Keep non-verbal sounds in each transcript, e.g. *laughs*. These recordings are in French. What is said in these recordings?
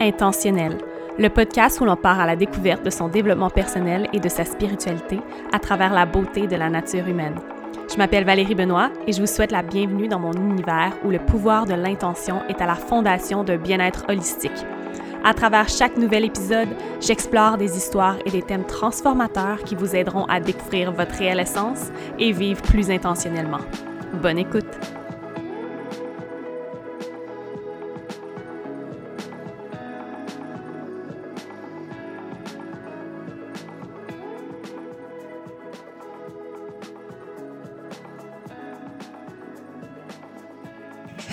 Intentionnel, le podcast où l'on part à la découverte de son développement personnel et de sa spiritualité à travers la beauté de la nature humaine. Je m'appelle Valérie Benoît et je vous souhaite la bienvenue dans mon univers où le pouvoir de l'intention est à la fondation d'un bien-être holistique. À travers chaque nouvel épisode, j'explore des histoires et des thèmes transformateurs qui vous aideront à découvrir votre réelle essence et vivre plus intentionnellement. Bonne écoute!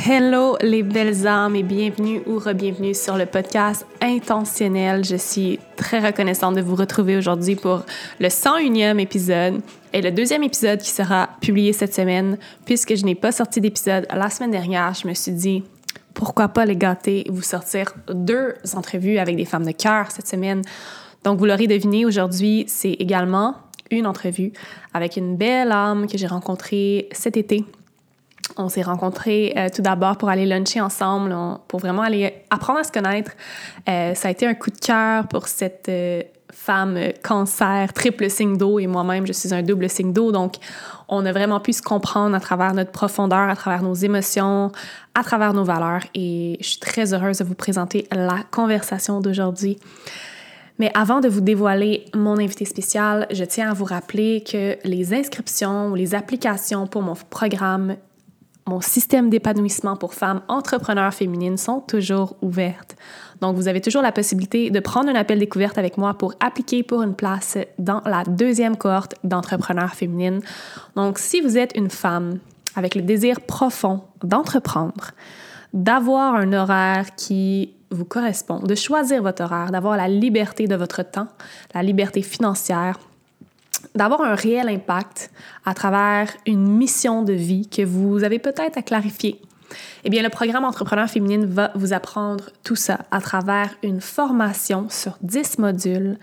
Hello les belles âmes et bienvenue ou re-bienvenue sur le podcast Intentionnel. Je suis très reconnaissante de vous retrouver aujourd'hui pour le 101e épisode et le deuxième épisode qui sera publié cette semaine. Puisque je n'ai pas sorti d'épisode la semaine dernière, je me suis dit pourquoi pas les gâter et vous sortir deux entrevues avec des femmes de cœur cette semaine. Donc vous l'aurez deviné, aujourd'hui c'est également une entrevue avec une belle âme que j'ai rencontrée cet été on s'est rencontrés euh, tout d'abord pour aller luncher ensemble, pour vraiment aller apprendre à se connaître. Euh, ça a été un coup de cœur pour cette euh, femme cancer, triple signe d'eau, et moi-même, je suis un double signe d'eau. Donc, on a vraiment pu se comprendre à travers notre profondeur, à travers nos émotions, à travers nos valeurs. Et je suis très heureuse de vous présenter la conversation d'aujourd'hui. Mais avant de vous dévoiler mon invité spécial, je tiens à vous rappeler que les inscriptions ou les applications pour mon programme mon système d'épanouissement pour femmes entrepreneurs féminines sont toujours ouvertes. Donc, vous avez toujours la possibilité de prendre un appel découverte avec moi pour appliquer pour une place dans la deuxième cohorte d'entrepreneurs féminines. Donc, si vous êtes une femme avec le désir profond d'entreprendre, d'avoir un horaire qui vous correspond, de choisir votre horaire, d'avoir la liberté de votre temps, la liberté financière, d'avoir un réel impact à travers une mission de vie que vous avez peut-être à clarifier. Eh bien, le programme Entrepreneur féminine va vous apprendre tout ça à travers une formation sur 10 modules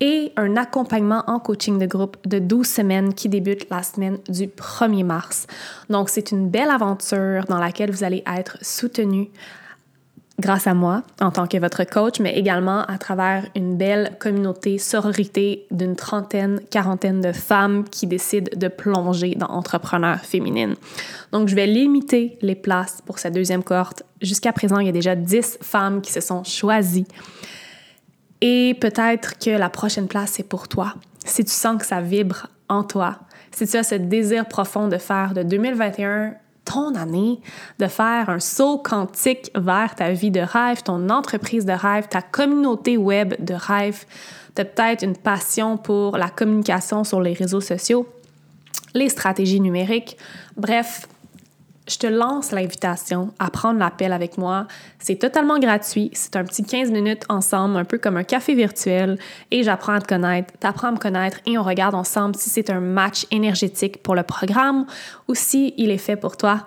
et un accompagnement en coaching de groupe de 12 semaines qui débute la semaine du 1er mars. Donc, c'est une belle aventure dans laquelle vous allez être soutenu grâce à moi en tant que votre coach, mais également à travers une belle communauté sororité d'une trentaine, quarantaine de femmes qui décident de plonger dans entrepreneurs féminines. Donc, je vais limiter les places pour cette deuxième cohorte. Jusqu'à présent, il y a déjà 10 femmes qui se sont choisies. Et peut-être que la prochaine place, c'est pour toi. Si tu sens que ça vibre en toi, si tu as ce désir profond de faire de 2021 ton année de faire un saut quantique vers ta vie de rêve, ton entreprise de rêve, ta communauté web de rêve. Tu as peut-être une passion pour la communication sur les réseaux sociaux, les stratégies numériques. Bref, je te lance l'invitation à prendre l'appel avec moi. C'est totalement gratuit. C'est un petit 15 minutes ensemble, un peu comme un café virtuel. Et j'apprends à te connaître, t'apprends à me connaître et on regarde ensemble si c'est un match énergétique pour le programme ou si il est fait pour toi.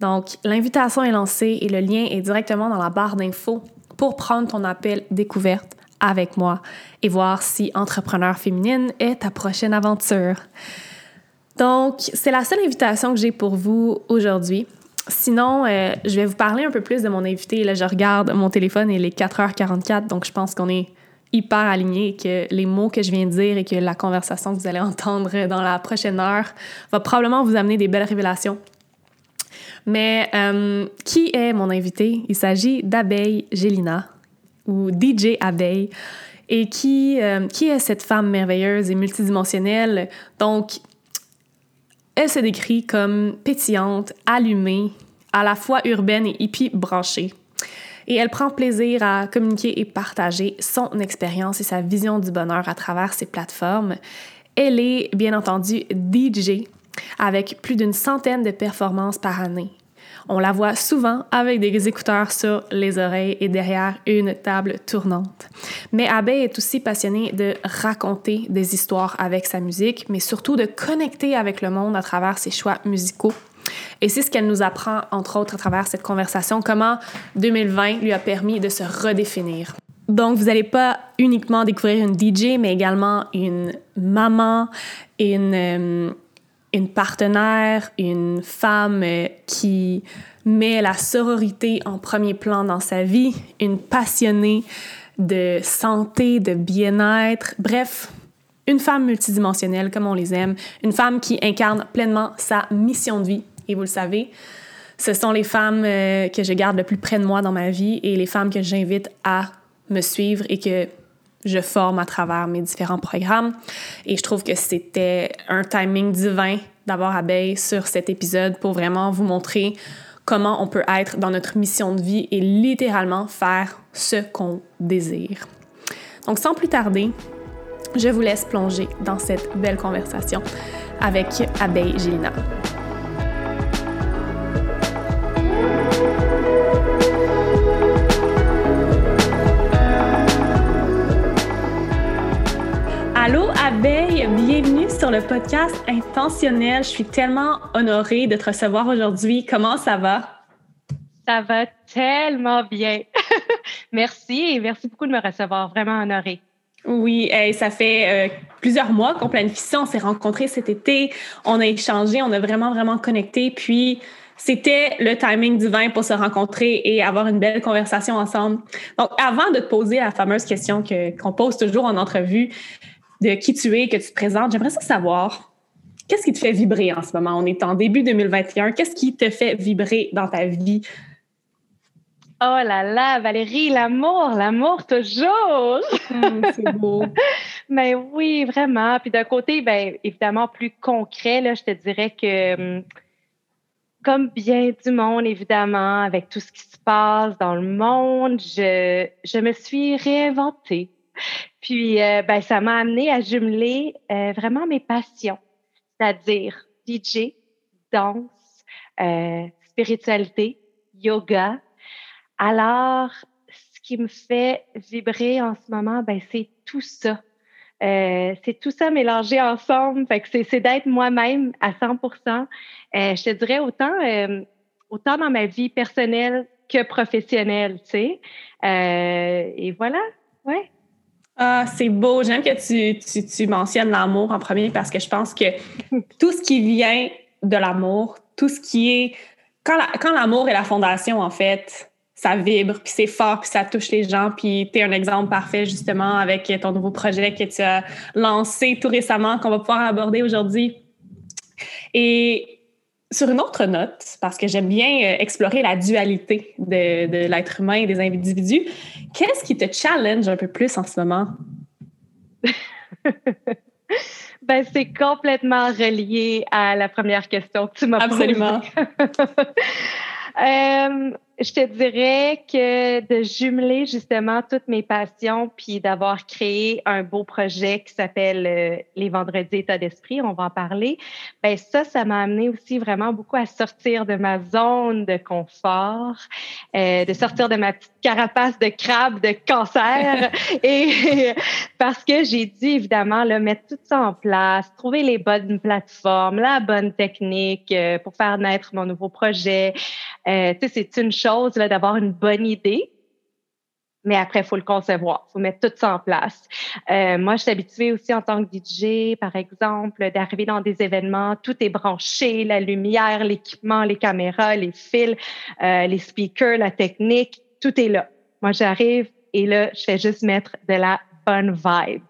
Donc, l'invitation est lancée et le lien est directement dans la barre d'infos pour prendre ton appel découverte avec moi et voir si Entrepreneur féminine est ta prochaine aventure. Donc, c'est la seule invitation que j'ai pour vous aujourd'hui. Sinon, euh, je vais vous parler un peu plus de mon invité. Là, je regarde mon téléphone et il est 4h44, donc je pense qu'on est hyper alignés et que les mots que je viens de dire et que la conversation que vous allez *laughs* entendre dans la prochaine heure va probablement vous amener des belles révélations. Mais euh, qui est mon invité? Il s'agit d'Abeille Gélina ou DJ Abeille. Et qui, euh, qui est cette femme merveilleuse et multidimensionnelle? Donc, elle se décrit comme pétillante, allumée, à la fois urbaine et hippie branchée. Et elle prend plaisir à communiquer et partager son expérience et sa vision du bonheur à travers ses plateformes. Elle est bien entendu DJ avec plus d'une centaine de performances par année. On la voit souvent avec des écouteurs sur les oreilles et derrière une table tournante. Mais Abbey est aussi passionnée de raconter des histoires avec sa musique, mais surtout de connecter avec le monde à travers ses choix musicaux. Et c'est ce qu'elle nous apprend, entre autres, à travers cette conversation, comment 2020 lui a permis de se redéfinir. Donc, vous n'allez pas uniquement découvrir une DJ, mais également une maman, une, euh, une partenaire, une femme euh, qui met la sororité en premier plan dans sa vie, une passionnée de santé, de bien-être, bref, une femme multidimensionnelle comme on les aime, une femme qui incarne pleinement sa mission de vie. Et vous le savez, ce sont les femmes euh, que je garde le plus près de moi dans ma vie et les femmes que j'invite à me suivre et que je forme à travers mes différents programmes. Et je trouve que c'était un timing divin d'avoir Abeille sur cet épisode pour vraiment vous montrer comment on peut être dans notre mission de vie et littéralement faire ce qu'on désire. Donc sans plus tarder, je vous laisse plonger dans cette belle conversation avec Abeille Gélina. Le podcast Intentionnel. Je suis tellement honorée de te recevoir aujourd'hui. Comment ça va? Ça va tellement bien. *laughs* merci et merci beaucoup de me recevoir. Vraiment honorée. Oui, ça fait euh, plusieurs mois qu'on planifie ça. On s'est rencontrés cet été, on a échangé, on a vraiment, vraiment connecté. Puis, c'était le timing divin pour se rencontrer et avoir une belle conversation ensemble. Donc, avant de te poser la fameuse question que, qu'on pose toujours en entrevue, de qui tu es, que tu te présentes. J'aimerais savoir, qu'est-ce qui te fait vibrer en ce moment? On est en début 2021. Qu'est-ce qui te fait vibrer dans ta vie? Oh là là, Valérie, l'amour, l'amour toujours. Hum, c'est beau. *laughs* Mais oui, vraiment. Puis d'un côté, ben évidemment plus concret, là, je te dirais que hum, comme bien du monde, évidemment, avec tout ce qui se passe dans le monde, je, je me suis réinventée. Puis, euh, ben, ça m'a amené à jumeler euh, vraiment mes passions, c'est-à-dire DJ, danse, euh, spiritualité, yoga. Alors, ce qui me fait vibrer en ce moment, ben, c'est tout ça. c'est tout ça mélangé ensemble. Fait que c'est d'être moi-même à 100 Je te dirais autant, autant dans ma vie personnelle que professionnelle, tu sais. et voilà, ouais. Ah, c'est beau. J'aime que tu, tu, tu mentionnes l'amour en premier parce que je pense que *laughs* tout ce qui vient de l'amour, tout ce qui est. Quand, quand l'amour est la fondation, en fait, ça vibre, puis c'est fort, puis ça touche les gens. Puis tu es un exemple parfait, justement, avec ton nouveau projet que tu as lancé tout récemment, qu'on va pouvoir aborder aujourd'hui. Et sur une autre note, parce que j'aime bien euh, explorer la dualité de, de l'être humain et des individus, qu'est-ce qui te challenge un peu plus en ce moment? *laughs* ben, c'est complètement relié à la première question que tu m'as posée. Absolument. *laughs* euh, je te dirais que de jumeler justement toutes mes passions puis d'avoir créé un beau projet qui s'appelle euh, les vendredis état d'esprit, on va en parler. Ben ça, ça m'a amené aussi vraiment beaucoup à sortir de ma zone de confort, euh, de sortir de ma petite carapace de crabe de cancer *laughs* et parce que j'ai dû évidemment là, mettre tout ça en place, trouver les bonnes plateformes, la bonne technique euh, pour faire naître mon nouveau projet. Euh, tu sais, c'est une chose d'avoir une bonne idée, mais après, il faut le concevoir, il faut mettre tout ça en place. Euh, moi, je suis habituée aussi en tant que DJ, par exemple, d'arriver dans des événements, tout est branché, la lumière, l'équipement, les caméras, les fils, euh, les speakers, la technique, tout est là. Moi, j'arrive et là, je fais juste mettre de la bonne vibe.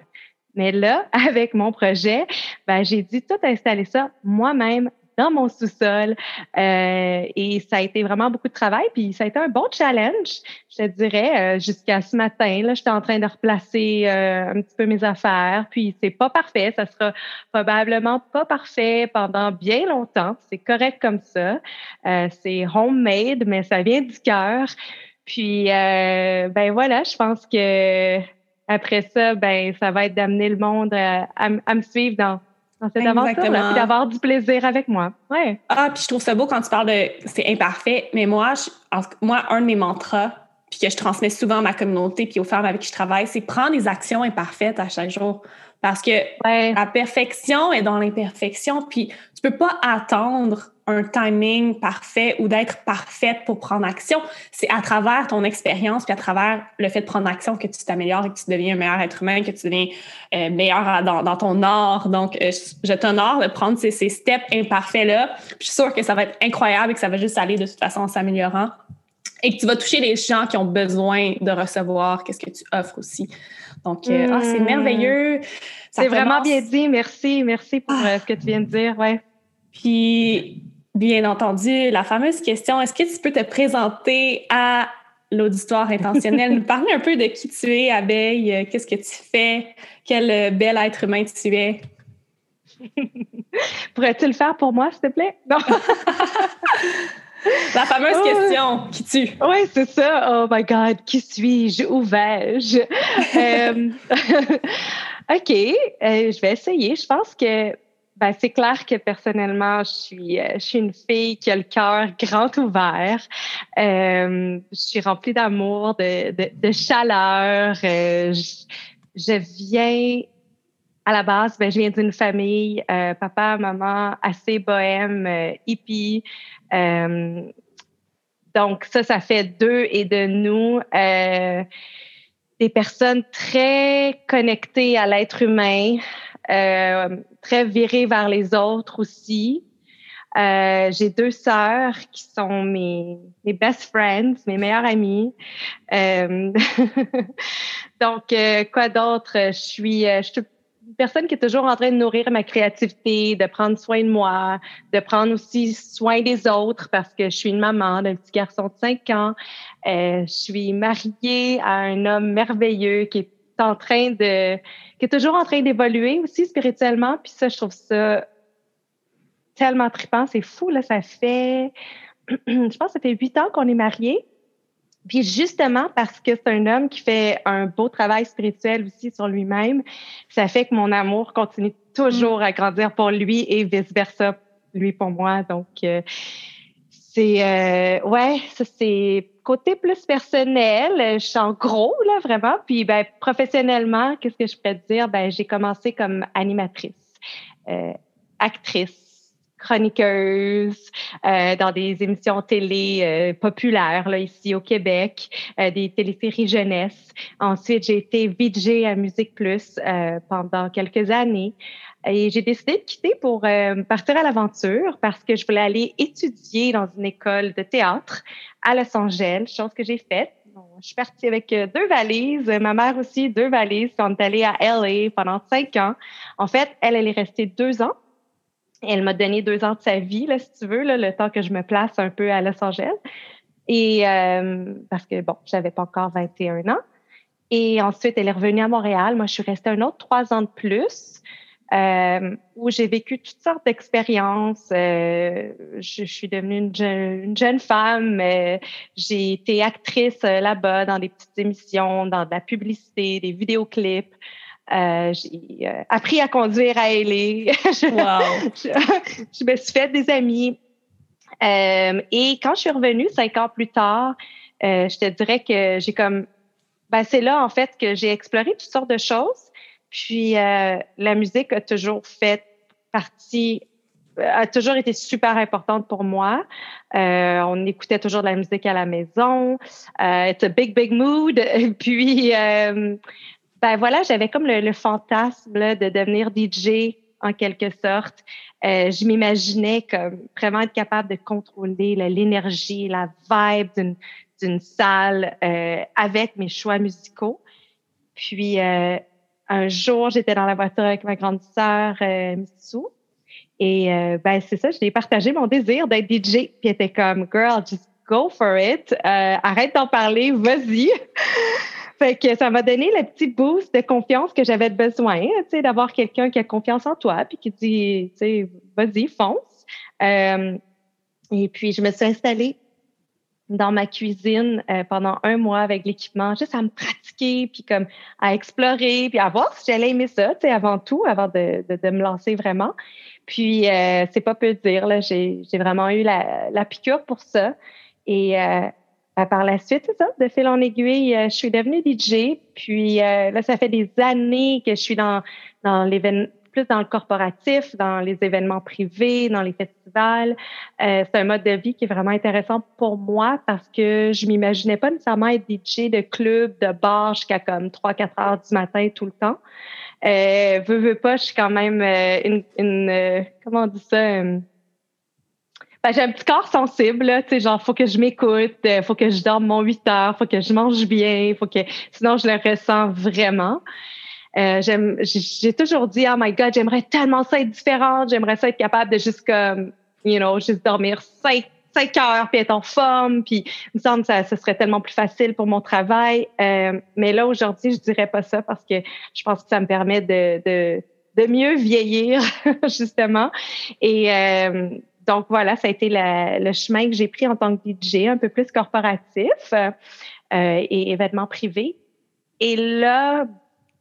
Mais là, *laughs* avec mon projet, ben, j'ai dû tout installer ça moi-même dans mon sous-sol. Euh, et ça a été vraiment beaucoup de travail. Puis ça a été un bon challenge, je te dirais, euh, jusqu'à ce matin. Là, j'étais en train de replacer euh, un petit peu mes affaires. Puis c'est pas parfait. Ça sera probablement pas parfait pendant bien longtemps. C'est correct comme ça. c'est homemade, mais ça vient du cœur. Puis ben voilà, je pense que après ça, ben ça va être d'amener le monde à, à me suivre dans dans cette aventure-là, puis d'avoir du plaisir avec moi. Ouais. Ah, puis je trouve ça beau quand tu parles de c'est imparfait, mais moi, moi, un de mes mantras, puis que je transmets souvent à ma communauté, puis aux femmes avec qui je travaille, c'est prendre des actions imparfaites à chaque jour. Parce que la perfection est dans l'imperfection, puis peux pas attendre un timing parfait ou d'être parfaite pour prendre action. C'est à travers ton expérience puis à travers le fait de prendre action que tu t'améliores et que tu deviens un meilleur être humain, que tu deviens euh, meilleur dans, ton art. Donc, euh, je t'honore de prendre ces, ces steps imparfaits-là. Je suis sûre que ça va être incroyable et que ça va juste aller de toute façon en s'améliorant et que tu vas toucher les gens qui ont besoin de recevoir qu'est-ce que tu offres aussi. Donc, euh, ah, c'est hmm. merveilleux. C'est vraiment bien dit. Merci. Merci pour ah. ce que tu viens de dire. Ouais. Puis, Bien entendu, la fameuse question, est-ce que tu peux te présenter à l'auditoire intentionnel, *laughs* nous parler un peu de qui tu es, Abeille, euh, qu'est-ce que tu fais, quel euh, bel être humain tu es? *laughs* Pourrais-tu le faire pour moi, s'il te plaît? Non. *laughs* La fameuse question, qui tu? Oui, c'est ça. Oh my God, qui suis-je? Où vais-je? Euh, OK, je vais essayer. Je pense que ben, c'est clair que personnellement, je suis, euh, je suis une fille qui a le cœur grand ouvert. Euh, je suis remplie d'amour, de, chaleur. Euh, je, viens à la base, ben, je viens d'une famille, papa, maman, assez bohème, hippie. donc ça, ça fait deux et de nous des personnes très connectées à l'être humain. Euh, très virée vers les autres aussi. Euh, j'ai deux sœurs qui sont mes, mes best friends, mes meilleures amies. Euh, *laughs* donc, euh, quoi d'autre? Je suis, je suis une personne qui est toujours en train de nourrir ma créativité, de prendre soin de moi, de prendre aussi soin des autres parce que je suis une maman d'un petit garçon de 5 ans. je suis mariée à un homme merveilleux qui est en train de, qui est toujours en train d'évoluer aussi spirituellement. Puis ça, je trouve ça tellement trippant. C'est fou, là. Ça fait, *clears throat* je pense que ça fait huit ans qu'on est mariés. Puis justement parce que c'est un homme qui fait un beau travail spirituel aussi sur lui-même, ça fait que mon amour continue toujours à grandir pour lui et vice-versa, lui pour moi. Donc, euh, c'est, euh, ouais, ça c'est côté plus personnel, je suis en gros, là, vraiment. Puis, ben, professionnellement, qu'est-ce que je peux te dire? Ben, j'ai commencé comme animatrice, euh, actrice, chroniqueuse euh, dans des émissions télé euh, populaires là, ici au Québec, euh, des téléséries jeunesse. Ensuite, j'ai été VJ à Musique Plus euh, pendant quelques années. Et j'ai décidé de quitter pour euh, partir à l'aventure parce que je voulais aller étudier dans une école de théâtre à Los Angeles, chose que j'ai faite. je suis partie avec euh, deux valises, ma mère aussi, deux valises. On est allé à LA pendant cinq ans. En fait, elle, elle est restée deux ans. Elle m'a donné deux ans de sa vie, là, si tu veux, là, le temps que je me place un peu à Los Angeles. Et euh, parce que, bon, j'avais pas encore 21 ans. Et ensuite, elle est revenue à Montréal. Moi, je suis restée un autre trois ans de plus euh, où j'ai vécu toutes sortes d'expériences. Euh, je, suis devenue une, jeune, femme. Euh, j'ai été actrice euh, là-bas dans des petites émissions, dans de la publicité, des vidéoclips. Euh, j'ai appris à conduire à LA. *laughs* wow. je, me suis fait des amis. et quand je suis revenue cinq ans plus tard, je te dirais que j'ai comme... Ben, c'est là, en fait, que j'ai exploré toutes sortes de choses. Puis euh, la musique a toujours fait partie euh, a toujours été super importante pour moi. Euh, on écoutait toujours de la musique à la maison. Euh, it's a big, big mood. *laughs* Puis, euh, ben voilà, j'avais comme le, fantasme de devenir DJ en quelque sorte. Euh, je m'imaginais comme vraiment être capable de contrôler l'énergie, la vibe d'une salle avec mes choix musicaux. Puis, un jour, j'étais dans la voiture avec ma grande sœur, euh, Mitsou. Et euh, ben c'est ça, je lui ai partagé mon désir d'être DJ. Puis elle était comme, girl, just go for it. Euh, arrête d'en parler, vas-y. *laughs* fait que ça m'a donné le petit boost de confiance que j'avais besoin, tu sais, d'avoir quelqu'un qui a confiance en toi, puis qui dit, tu sais, vas-y, fonce. Euh, et puis je me suis installée dans ma cuisine euh, pendant un mois avec l'équipement, juste à me pratiquer, puis comme à explorer, puis à voir si j'allais aimer ça, tu sais, avant tout, avant de, de, de me lancer vraiment. Puis, euh, c'est pas peu dire, là, j'ai, j'ai vraiment eu la, la piqûre pour ça. Et euh, par la suite, c'est ça, de fil en aiguille, je suis devenue DJ. Puis là, ça fait des années que je suis dans, dans l'événement plus dans le corporatif, dans les événements privés, dans les festivals. Euh, c'est un mode de vie qui est vraiment intéressant pour moi parce que je m'imaginais pas nécessairement être DJ de club, de bar jusqu'à comme 3-4 heures du matin tout le temps. Euh, veux, veux pas, je suis quand même euh, une, une euh, comment on dit ça? Euh, ben, j'ai un petit corps sensible, tu sais, genre, faut que je m'écoute, faut que je dorme mon 8 heures, faut que je mange bien, faut que, sinon je le ressens vraiment. Euh, j'aime, j'ai toujours dit, oh my God, j'aimerais tellement ça être différente, j'aimerais ça être capable de juste comme, you know, juste dormir cinq, cinq heures puis être en forme, puis il me semble que ça, ce serait tellement plus facile pour mon travail. Euh, mais là, aujourd'hui, je dirais pas ça parce que je pense que ça me permet de, de, de mieux vieillir, *laughs* justement. Et euh, donc, voilà, ça a été le chemin que j'ai pris en tant que DJ, un peu plus corporatif euh, et événements privés. Et là,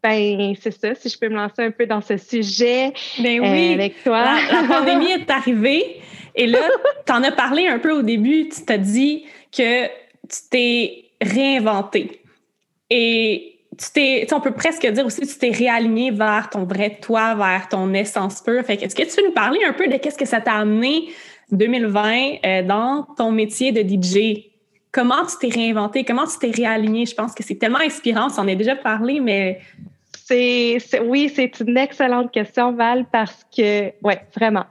ben, c'est ça, si je peux me lancer un peu dans ce sujet ben oui. Euh, avec toi. La, *laughs* pandémie est arrivée et là, tu en as parlé un peu au début, tu t'as dit que tu t'es réinventé. Et tu t'es, on peut presque dire aussi que tu t'es réaligné vers ton vrai toi, vers ton essence pure. Fait est-ce que tu peux nous parler un peu de qu'est-ce que ça t'a amené 2020 euh, dans ton métier de DJ? Comment tu t'es réinventé? Comment tu t'es réaligné? Je pense que c'est tellement inspirant. Tu en as déjà parlé, mais c'est, oui, c'est une excellente question, Val, parce que, ouais, vraiment.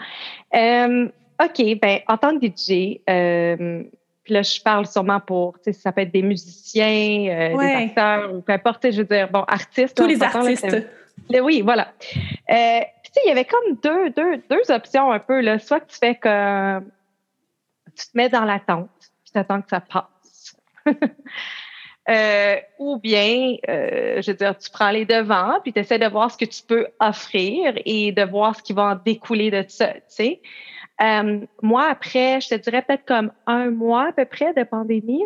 Euh, OK, ben, en tant que DJ, euh, puis là, je parle sûrement pour, tu sais, ça peut être des musiciens, euh, des acteurs, ou peu importe, je veux dire, bon, artistes. Tous les artistes. oui, voilà. Euh, puis, tu sais, il y avait comme deux, deux, deux options un peu, là. Soit que tu fais comme, tu te mets dans l'attente, puis tu attends que ça passe. *laughs* Euh, ou bien, euh, je veux dire, tu prends les devants, puis tu essaies de voir ce que tu peux offrir et de voir ce qui va en découler de ça, tu sais. Euh, moi, après, je te dirais peut-être comme un mois à peu près de pandémie,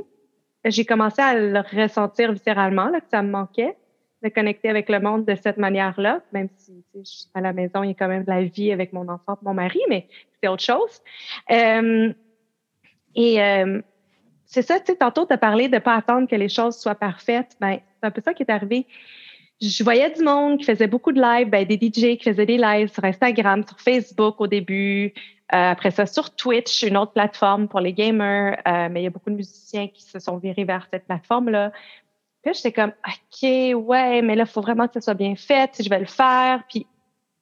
j'ai commencé à le ressentir viscéralement, là, que ça me manquait de connecter avec le monde de cette manière-là, même si je suis à la maison, il y a quand même de la vie avec mon enfant, mon mari, mais c'est autre chose. Euh, et euh, c'est ça, tu sais, tantôt, tu as parlé de ne pas attendre que les choses soient parfaites. Ben, c'est un peu ça qui est arrivé. Je voyais du monde qui faisait beaucoup de lives, ben, des DJ qui faisaient des lives sur Instagram, sur Facebook au début, euh, après ça sur Twitch, une autre plateforme pour les gamers, euh, mais il y a beaucoup de musiciens qui se sont virés vers cette plateforme-là. Puis j'étais comme, OK, ouais, mais là, il faut vraiment que ça soit bien fait, si je vais le faire. Puis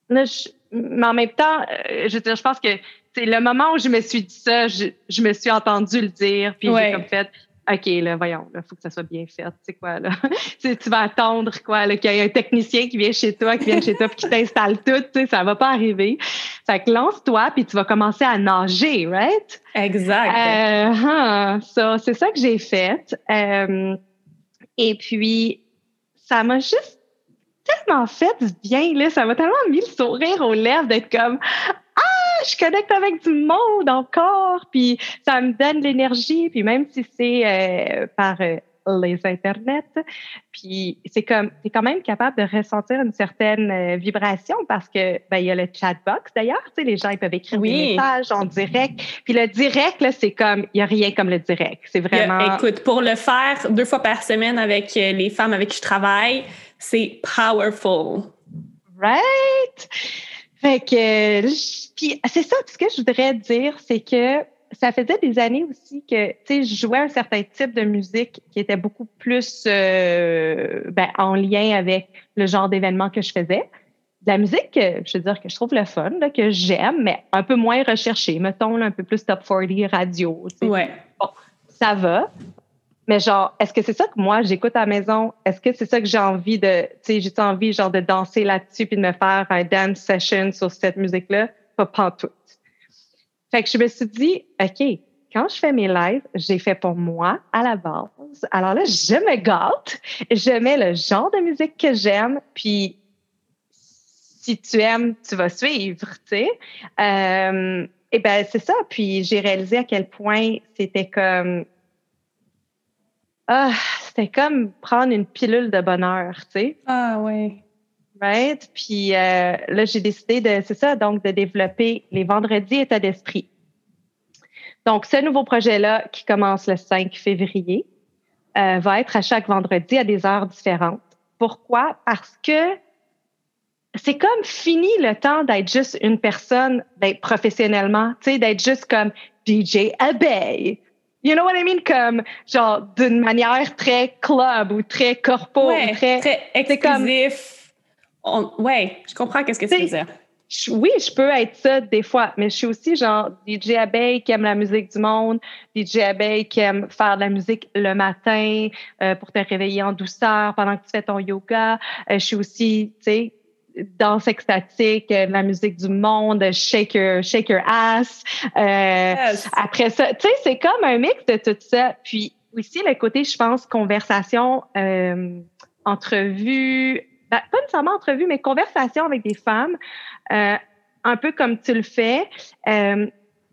là, mais en même temps, euh, je veux dire, je pense que c'est le moment où je me suis dit ça, je, je me suis entendu le dire, puis j'ai comme fait, OK, là, voyons, il faut que ça soit bien fait. Tu sais quoi, là? *laughs* tu vas attendre, quoi, qu'il y ait un technicien qui vient chez toi, qui vient chez toi, puis qui t'installe tout, tu sais, ça va pas arriver. Fait que lance-toi, puis tu vas commencer à nager, right? Exact. Euh, hein, ça, c'est ça que j'ai fait. Euh, et puis, ça m'a juste tellement fait du bien, là. Ça m'a tellement mis le sourire aux lèvres d'être comme je connecte avec du monde encore, puis ça me donne l'énergie, puis même si c'est euh, par euh, les internets, puis c'est comme es quand même capable de ressentir une certaine euh, vibration parce que ben il y a le chatbox d'ailleurs, tu sais les gens ils peuvent écrire des messages en direct, puis le direct là c'est comme il y a rien comme le direct, c'est vraiment. écoute, pour le faire deux fois par semaine avec les femmes avec qui je travaille, c'est powerful. Right? Fait que, puis c'est ça, ce que je voudrais dire, c'est que ça faisait des années aussi que, tu sais, je jouais un certain type de musique qui était beaucoup plus euh, ben, en lien avec le genre d'événement que je faisais. De la musique, je veux dire, que je trouve le fun, là, que j'aime, mais un peu moins recherchée. Mettons, là, un peu plus top 40 radio. Ouais. Bon, ça va. Mais genre, est-ce que c'est ça que moi j'écoute à la maison? Est-ce que c'est ça que j'ai envie de, tu sais, j'ai envie genre de danser là-dessus puis de me faire un dance session sur cette musique-là? Pas pantoute. Fait que je me suis dit, OK, quand je fais mes lives, j'ai fait pour moi à la base. Alors là, je me gâte, je mets le genre de musique que j'aime, puis si tu aimes, tu vas suivre, tu sais. Euh, et ben c'est ça. Puis j'ai réalisé à quel point c'était comme ah, c'était comme prendre une pilule de bonheur, tu sais. Ah oui. Right? Puis euh, là, j'ai décidé de, c'est ça, donc de développer les vendredis état d'esprit. Donc, ce nouveau projet-là, qui commence le 5 février, euh, va être à chaque vendredi à des heures différentes. Pourquoi? Parce que c'est comme fini le temps d'être juste une personne, d'être professionnellement, tu sais, d'être juste comme DJ Abeille. You know what I mean? Comme, genre, d'une manière très club ou très corpo. Ouais, très, très exclusif. Comme, ouais, je comprends qu'est-ce que tu veux dire. oui, je peux être ça des fois, mais je suis aussi genre DJ Abeille qui aime la musique du monde, DJ Abeille qui aime faire de la musique le matin euh, pour te réveiller en douceur pendant que tu fais ton yoga. Euh, je suis aussi, tu sais, danse extatique, euh, la musique du monde, shake your, shake your ass. Euh, après ça, tu sais, c'est comme un mix de tout ça. Puis aussi le côté, je pense, conversation, euh, entrevue, ben, pas nécessairement entrevue, mais conversation avec des femmes, euh, un peu comme tu le fais.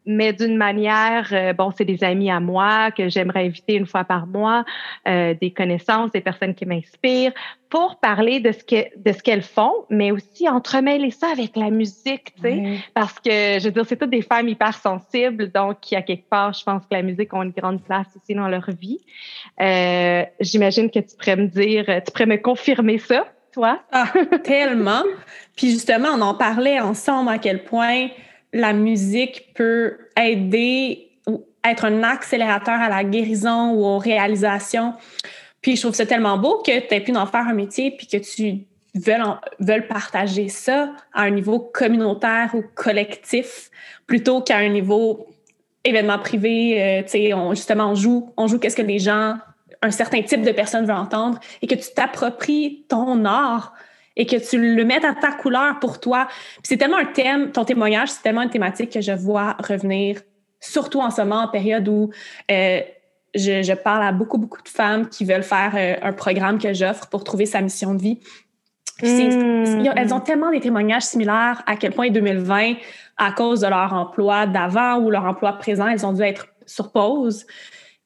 Mais d'une manière, euh, bon, c'est des amis à moi que j'aimerais inviter une fois par mois, euh, des connaissances, des personnes qui m'inspirent, pour parler de ce que de ce qu'elles font, mais aussi entremêler ça avec la musique, tu sais, parce que je veux dire, c'est toutes des femmes hyper sensibles, donc à quelque part, je pense que la musique a une grande place aussi dans leur vie. Euh, J'imagine que tu pourrais me dire, tu pourrais me confirmer ça, toi. Ah, tellement. *laughs* Puis justement, on en parlait ensemble à quel point la musique peut aider ou être un accélérateur à la guérison ou aux réalisations. Puis je trouve ça tellement beau que tu aies pu en faire un métier puis que tu veuilles, partager ça à un niveau communautaire ou collectif plutôt qu'à un niveau événement privé. Euh, sais, justement, on joue, on joue qu'est-ce que les gens, un certain type de personnes veulent entendre et que tu t'appropries ton art et que tu le mettes à ta couleur pour toi. c'est tellement un thème, ton témoignage, c'est tellement une thématique que je vois revenir, surtout en ce moment, en période où euh, je, je, parle à beaucoup, beaucoup de femmes qui veulent faire euh, un programme que j'offre pour trouver sa mission de vie. Mmh. Elles ont tellement des témoignages similaires à quel point 2020, à cause de leur emploi d'avant ou leur emploi présent, elles ont dû être sur pause.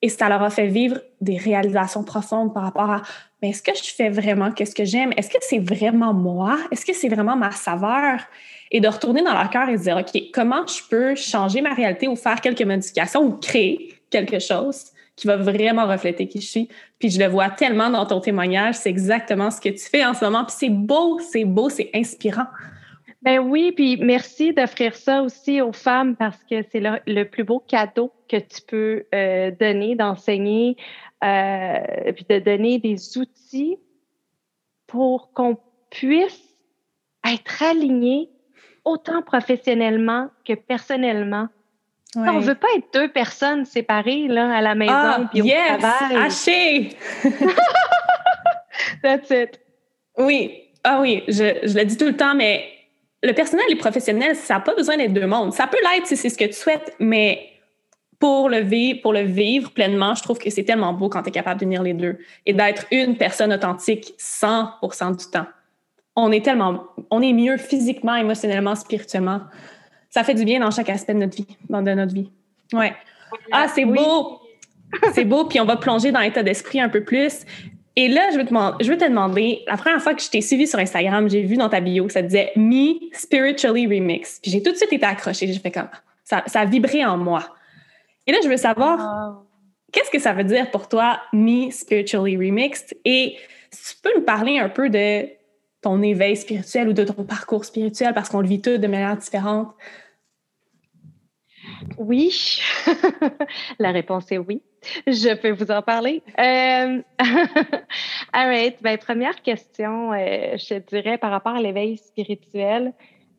Et ça leur a fait vivre des réalisations profondes par rapport à mais est-ce que je fais vraiment qu'est-ce que j'aime? Est-ce que c'est vraiment moi? Est-ce que c'est vraiment ma saveur? Et de retourner dans leur cœur et de dire, OK, comment je peux changer ma réalité ou faire quelques modifications ou créer quelque chose qui va vraiment refléter qui je suis? Puis je le vois tellement dans ton témoignage, c'est exactement ce que tu fais en ce moment. Puis c'est beau, c'est beau, c'est inspirant. Ben oui, puis merci d'offrir ça aussi aux femmes parce que c'est le, plus beau cadeau que tu peux euh, donner, d'enseigner euh, puis de donner des outils pour qu'on puisse être aligné autant professionnellement que personnellement. On ne veut pas être deux personnes séparées là, à la maison ah, puis au travail. Haché! *laughs* That's it. Oui, ah oui, je, je le dis tout le temps, mais le personnel et le professionnel, ça n'a pas besoin d'être deux mondes. Ça peut l'être si c'est ce que tu souhaites, mais pour le vivre, pour le vivre pleinement, je trouve que c'est tellement beau quand tu es capable d'unir les deux et d'être une personne authentique 100% du temps. On est tellement, on est mieux physiquement, émotionnellement, spirituellement. Ça fait du bien dans chaque aspect de notre vie, dans de notre vie. Ouais. Ah, c'est beau. c'est beau, puis on va plonger dans l'état d'esprit un peu plus. Et là, je veux, te, je veux te demander, la première fois que je t'ai suivi sur Instagram, j'ai vu dans ta bio, ça disait Me Spiritually Remix. Puis j'ai tout de suite été accrochée. J'ai fait comme ça, ça a vibré en moi. Et là, je veux savoir, qu'est-ce que ça veut dire pour toi, Me Spiritually Remixed? Et si tu peux nous parler un peu de ton éveil spirituel ou de ton parcours spirituel, parce qu'on le vit tous de manière différente. Oui, *laughs* la réponse est oui. Je peux vous en parler. Euh... *laughs* All right. Ben, première question, euh, je dirais par rapport à l'éveil spirituel.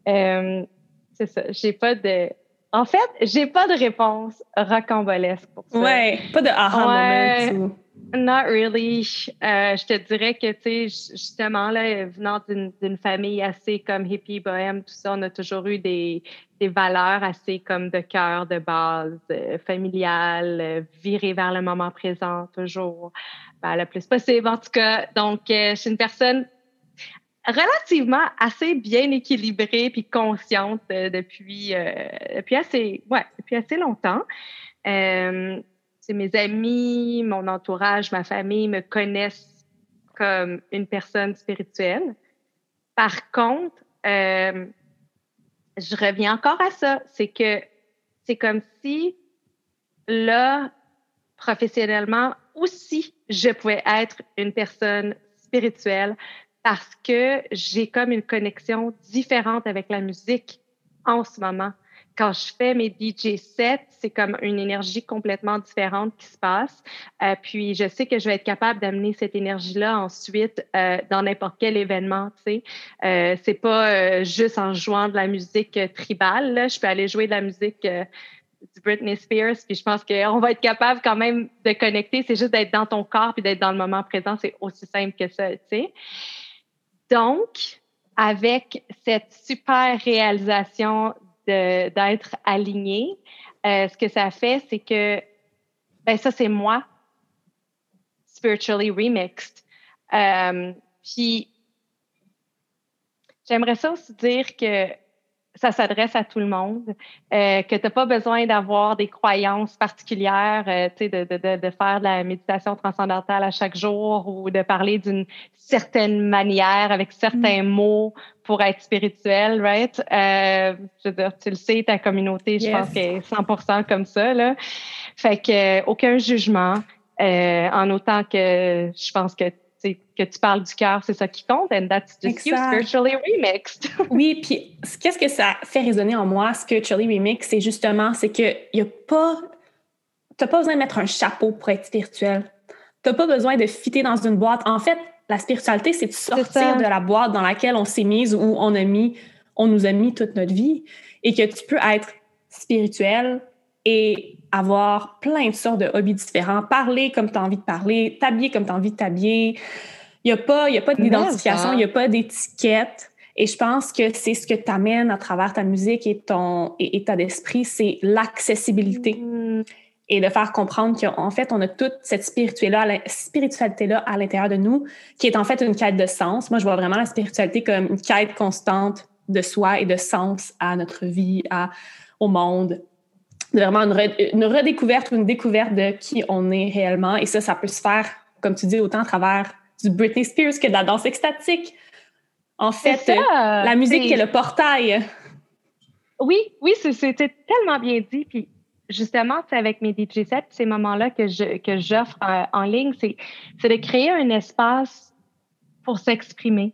Euh, c'est ça. J'ai pas de en fait, j'ai pas de réponse rocambolesque pour ça. Ouais, pas de aha moment. Not really. Euh, je te dirais que, tu sais, justement, là, venant d'une famille assez comme hippie, bohème, tout ça, on a toujours eu des, des valeurs assez comme de cœur, de base, euh, familiale, euh, virées vers le moment présent, toujours, ben, le plus possible, en tout cas. Donc, je suis une personne relativement assez bien équilibrée puis consciente euh, depuis, euh, depuis, assez, ouais, depuis assez longtemps. Euh, mes amis, mon entourage, ma famille me connaissent comme une personne spirituelle. Par contre, euh, je reviens encore à ça, c'est que c'est comme si là, professionnellement aussi, je pouvais être une personne spirituelle parce que j'ai comme une connexion différente avec la musique en ce moment quand je fais mes DJ sets, c'est comme une énergie complètement différente qui se passe. Euh, puis je sais que je vais être capable d'amener cette énergie-là ensuite euh, dans n'importe quel événement. Tu sais, euh, c'est pas euh, juste en jouant de la musique tribale. Je peux aller jouer de la musique du Britney Spears. Puis je pense qu'on va être capable quand même de connecter. C'est juste d'être dans ton corps puis d'être dans le moment présent. C'est aussi simple que ça. Tu sais. Donc, avec cette super réalisation d'être aligné, euh, ce que ça fait, c'est que ben ça, c'est moi, spiritually remixed. Euh, puis, j'aimerais ça aussi dire que ça s'adresse à tout le monde, euh, que tu n'as pas besoin d'avoir des croyances particulières, euh, tu sais, de, de, de, faire de la méditation transcendantale à chaque jour ou de parler d'une certaine manière avec certains mm. mots pour être spirituel, right? Euh, je veux dire, tu le sais, ta communauté, je pense qu'elle est 100% comme ça, là. Fait que aucun jugement, euh, en autant que je pense que que tu parles du cœur, c'est ça qui compte, and that's just you spiritually remixed. *laughs* oui, puis qu'est-ce que ça fait résonner en moi, spiritually remixed, c'est justement, c'est que y a pas, t'as pas besoin de mettre un chapeau pour être spirituel. T'as pas besoin de fitter dans une boîte. En fait, la spiritualité, c'est de sortir de la boîte dans laquelle on s'est mise ou on a mis, on nous a mis toute notre vie, et que tu peux être spirituel et avoir plein de sortes de hobbies différents, parler comme tu as envie de parler, t'habiller comme tu as envie de t'habiller. Il n'y a pas, y a pas d'identification, il n'y a pas d'étiquette. Et je pense que c'est ce que tu amènes à travers ta musique et ton et, état d'esprit, c'est l'accessibilité. Mm. Et de faire comprendre qu'en fait, on a toute cette spiritualité-là à l'intérieur de nous, qui est en fait une quête de sens. Moi, je vois vraiment la spiritualité comme une quête constante de soi et de sens à notre vie, à, au monde, vraiment une, redécouverte ou une découverte de qui on est réellement. Et ça, ça peut se faire, comme tu dis, autant à travers du Britney Spears que de la danse extatique. En fait, la musique est... le portail. Oui, oui, c'était tellement bien dit. Puis justement, c'est avec mes DJ sets, ces moments-là que je que j'offre euh, en ligne, c'est de créer un espace pour s'exprimer,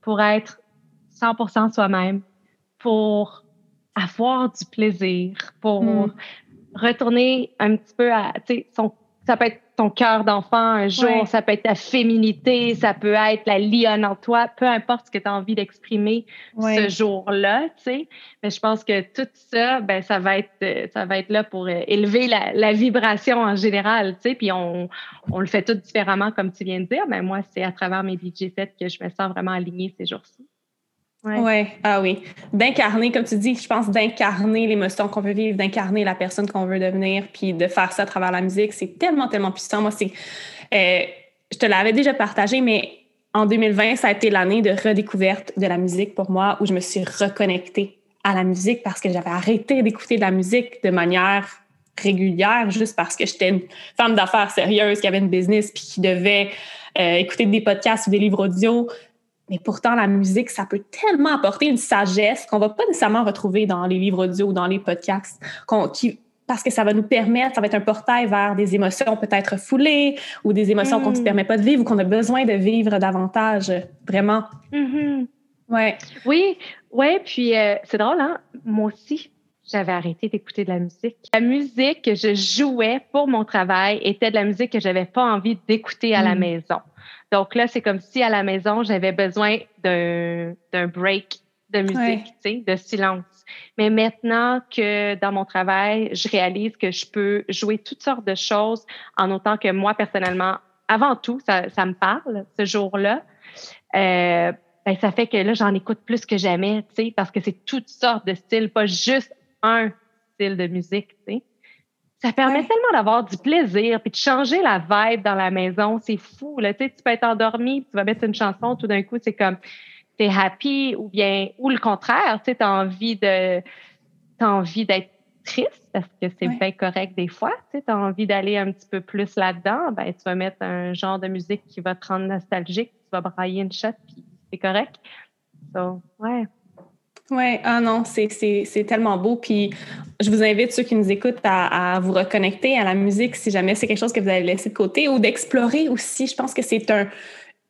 pour être 100% soi-même, pour avoir du plaisir, pour hmm. retourner un petit peu à, tu sais, ça peut être ton cœur d'enfant un jour, ça peut être ta féminité, ça peut être la lionne en toi, peu importe ce que tu as envie d'exprimer ce jour-là, tu sais. Mais je pense que tout ça, ben ça va être ça va être là pour euh, élever la, la vibration en général, tu sais. Puis on, on le fait tout différemment comme tu viens de dire. Mais moi, c'est à travers mes DJ sets que je me sens vraiment alignée ces jours-ci. Oui, ouais. ah oui. D'incarner, comme tu dis, je pense d'incarner l'émotion qu'on veut vivre, d'incarner la personne qu'on veut devenir, puis de faire ça à travers la musique, c'est tellement, tellement puissant. Moi, c'est. Euh, je te l'avais déjà partagé, mais en 2020, ça a été l'année de redécouverte de la musique pour moi, où je me suis reconnectée à la musique parce que j'avais arrêté d'écouter de la musique de manière régulière juste parce que j'étais une femme d'affaires sérieuse qui avait une business puis qui devait euh, écouter des podcasts ou des livres audio mais pourtant, la musique, ça peut tellement apporter une sagesse qu'on va pas nécessairement retrouver dans les livres audio ou dans les podcasts, qui, parce que ça va nous permettre, ça va être un portail vers des émotions peut-être foulées ou des émotions qu'on ne se mm. permet pas de vivre ou qu'on a besoin de vivre davantage, vraiment. Mm-hmm. Ouais. Oui, ouais, puis euh, c'est drôle, hein? Moi aussi, j'avais arrêté d'écouter de la musique. La musique que je jouais pour mon travail était de la musique que j'avais pas envie d'écouter à la mm. maison. Donc là, c'est comme si à la maison, j'avais besoin d'un break de musique, tu sais, de silence. Mais maintenant que dans mon travail, je réalise que je peux jouer toutes sortes de choses en autant que moi, personnellement, avant tout, ça, ça me parle ce jour-là. Euh, ben, ça fait que là, j'en écoute plus que jamais, tu sais, parce que c'est toutes sortes de styles, pas juste un style de musique, tu sais. Ça permet tellement d'avoir du plaisir puis de changer la vibe dans la maison. C'est fou. Là. Tu, sais, tu peux être endormi, tu vas mettre une chanson, tout d'un coup, c'est comme t'es happy ou bien ou le contraire, tu sais, as envie de t'as envie d'être triste parce que c'est bien correct des fois. Tu sais, as envie d'aller un petit peu plus là-dedans, ben tu vas mettre un genre de musique qui va te rendre nostalgique, tu vas brailler une chatte puis c'est correct. So, ouais. Oui, ah non, c'est tellement beau. Puis je vous invite, ceux qui nous écoutent, à, vous reconnecter à la musique si jamais c'est quelque chose que vous avez laissé de côté ou d'explorer aussi. Je pense que c'est un,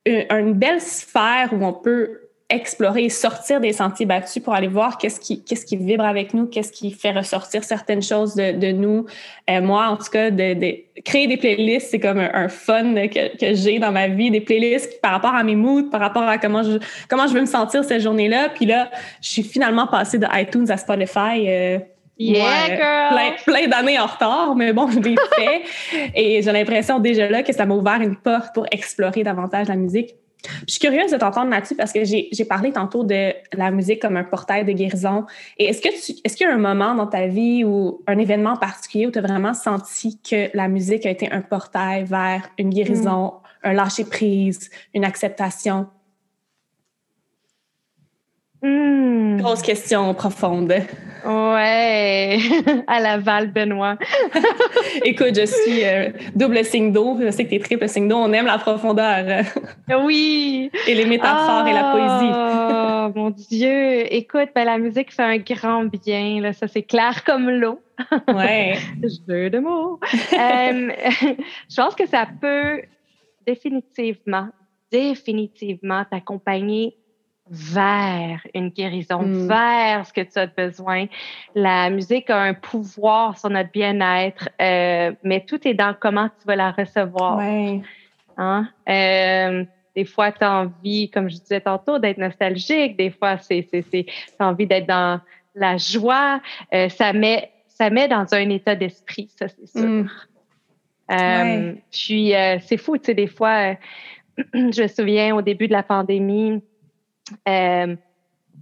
une belle sphère où on peut explorer sortir des sentiers battus pour aller voir qu'est-ce qui, qu'est-ce qui vibre avec nous, qu'est-ce qui fait ressortir certaines choses de, de nous. Euh, moi, en tout cas, de, de, créer des playlists, c'est comme un, fun que, que j'ai dans ma vie, des playlists par rapport à mes moods, par rapport à comment je, comment je veux me sentir cette journée-là. Puis là, je suis finalement passée de iTunes à Spotify. Euh, Yeah, girl. Plein, plein d'années en retard, mais bon, je l'ai *laughs* fait. Et j'ai l'impression déjà là que ça m'a ouvert une porte pour explorer davantage la musique. Je suis curieuse de t'entendre là-dessus parce que j'ai parlé tantôt de la musique comme un portail de guérison. Et est-ce que tu est-ce qu'il y a un moment dans ta vie ou un événement particulier où tu as vraiment senti que la musique a été un portail vers une guérison, un lâcher prise, une acceptation? Hmm. Grosse question profonde. Ouais, *laughs* à la Val Benoît. *laughs* Écoute, je suis euh, double signe d'eau. Je sais que tu es triple signe d'eau. On aime la profondeur. *laughs* oui. Et les métaphores et la poésie. Oh mon Dieu. Écoute, ben, la musique fait un grand bien. Là. Ça, c'est clair comme l'eau. Ouais. Jeu de mots. Euh, je pense que ça peut définitivement, définitivement t'accompagner vers une guérison, Mm. vers ce que tu as besoin. La musique a un pouvoir sur notre bien-être, euh, mais tout est dans comment tu vas la recevoir. Ouais. Hein? Euh, des fois, tu as envie, comme je disais tantôt, d'être nostalgique. Des fois, c'est, c'est, c'est, tu as envie d'être dans la joie. Euh, ça, met, ça met dans un état d'esprit, ça, c'est sûr. Mm. Euh, Ouais. Puis, euh, c'est fou, tu sais, des fois, *clears throat* je me souviens au début de la pandémie,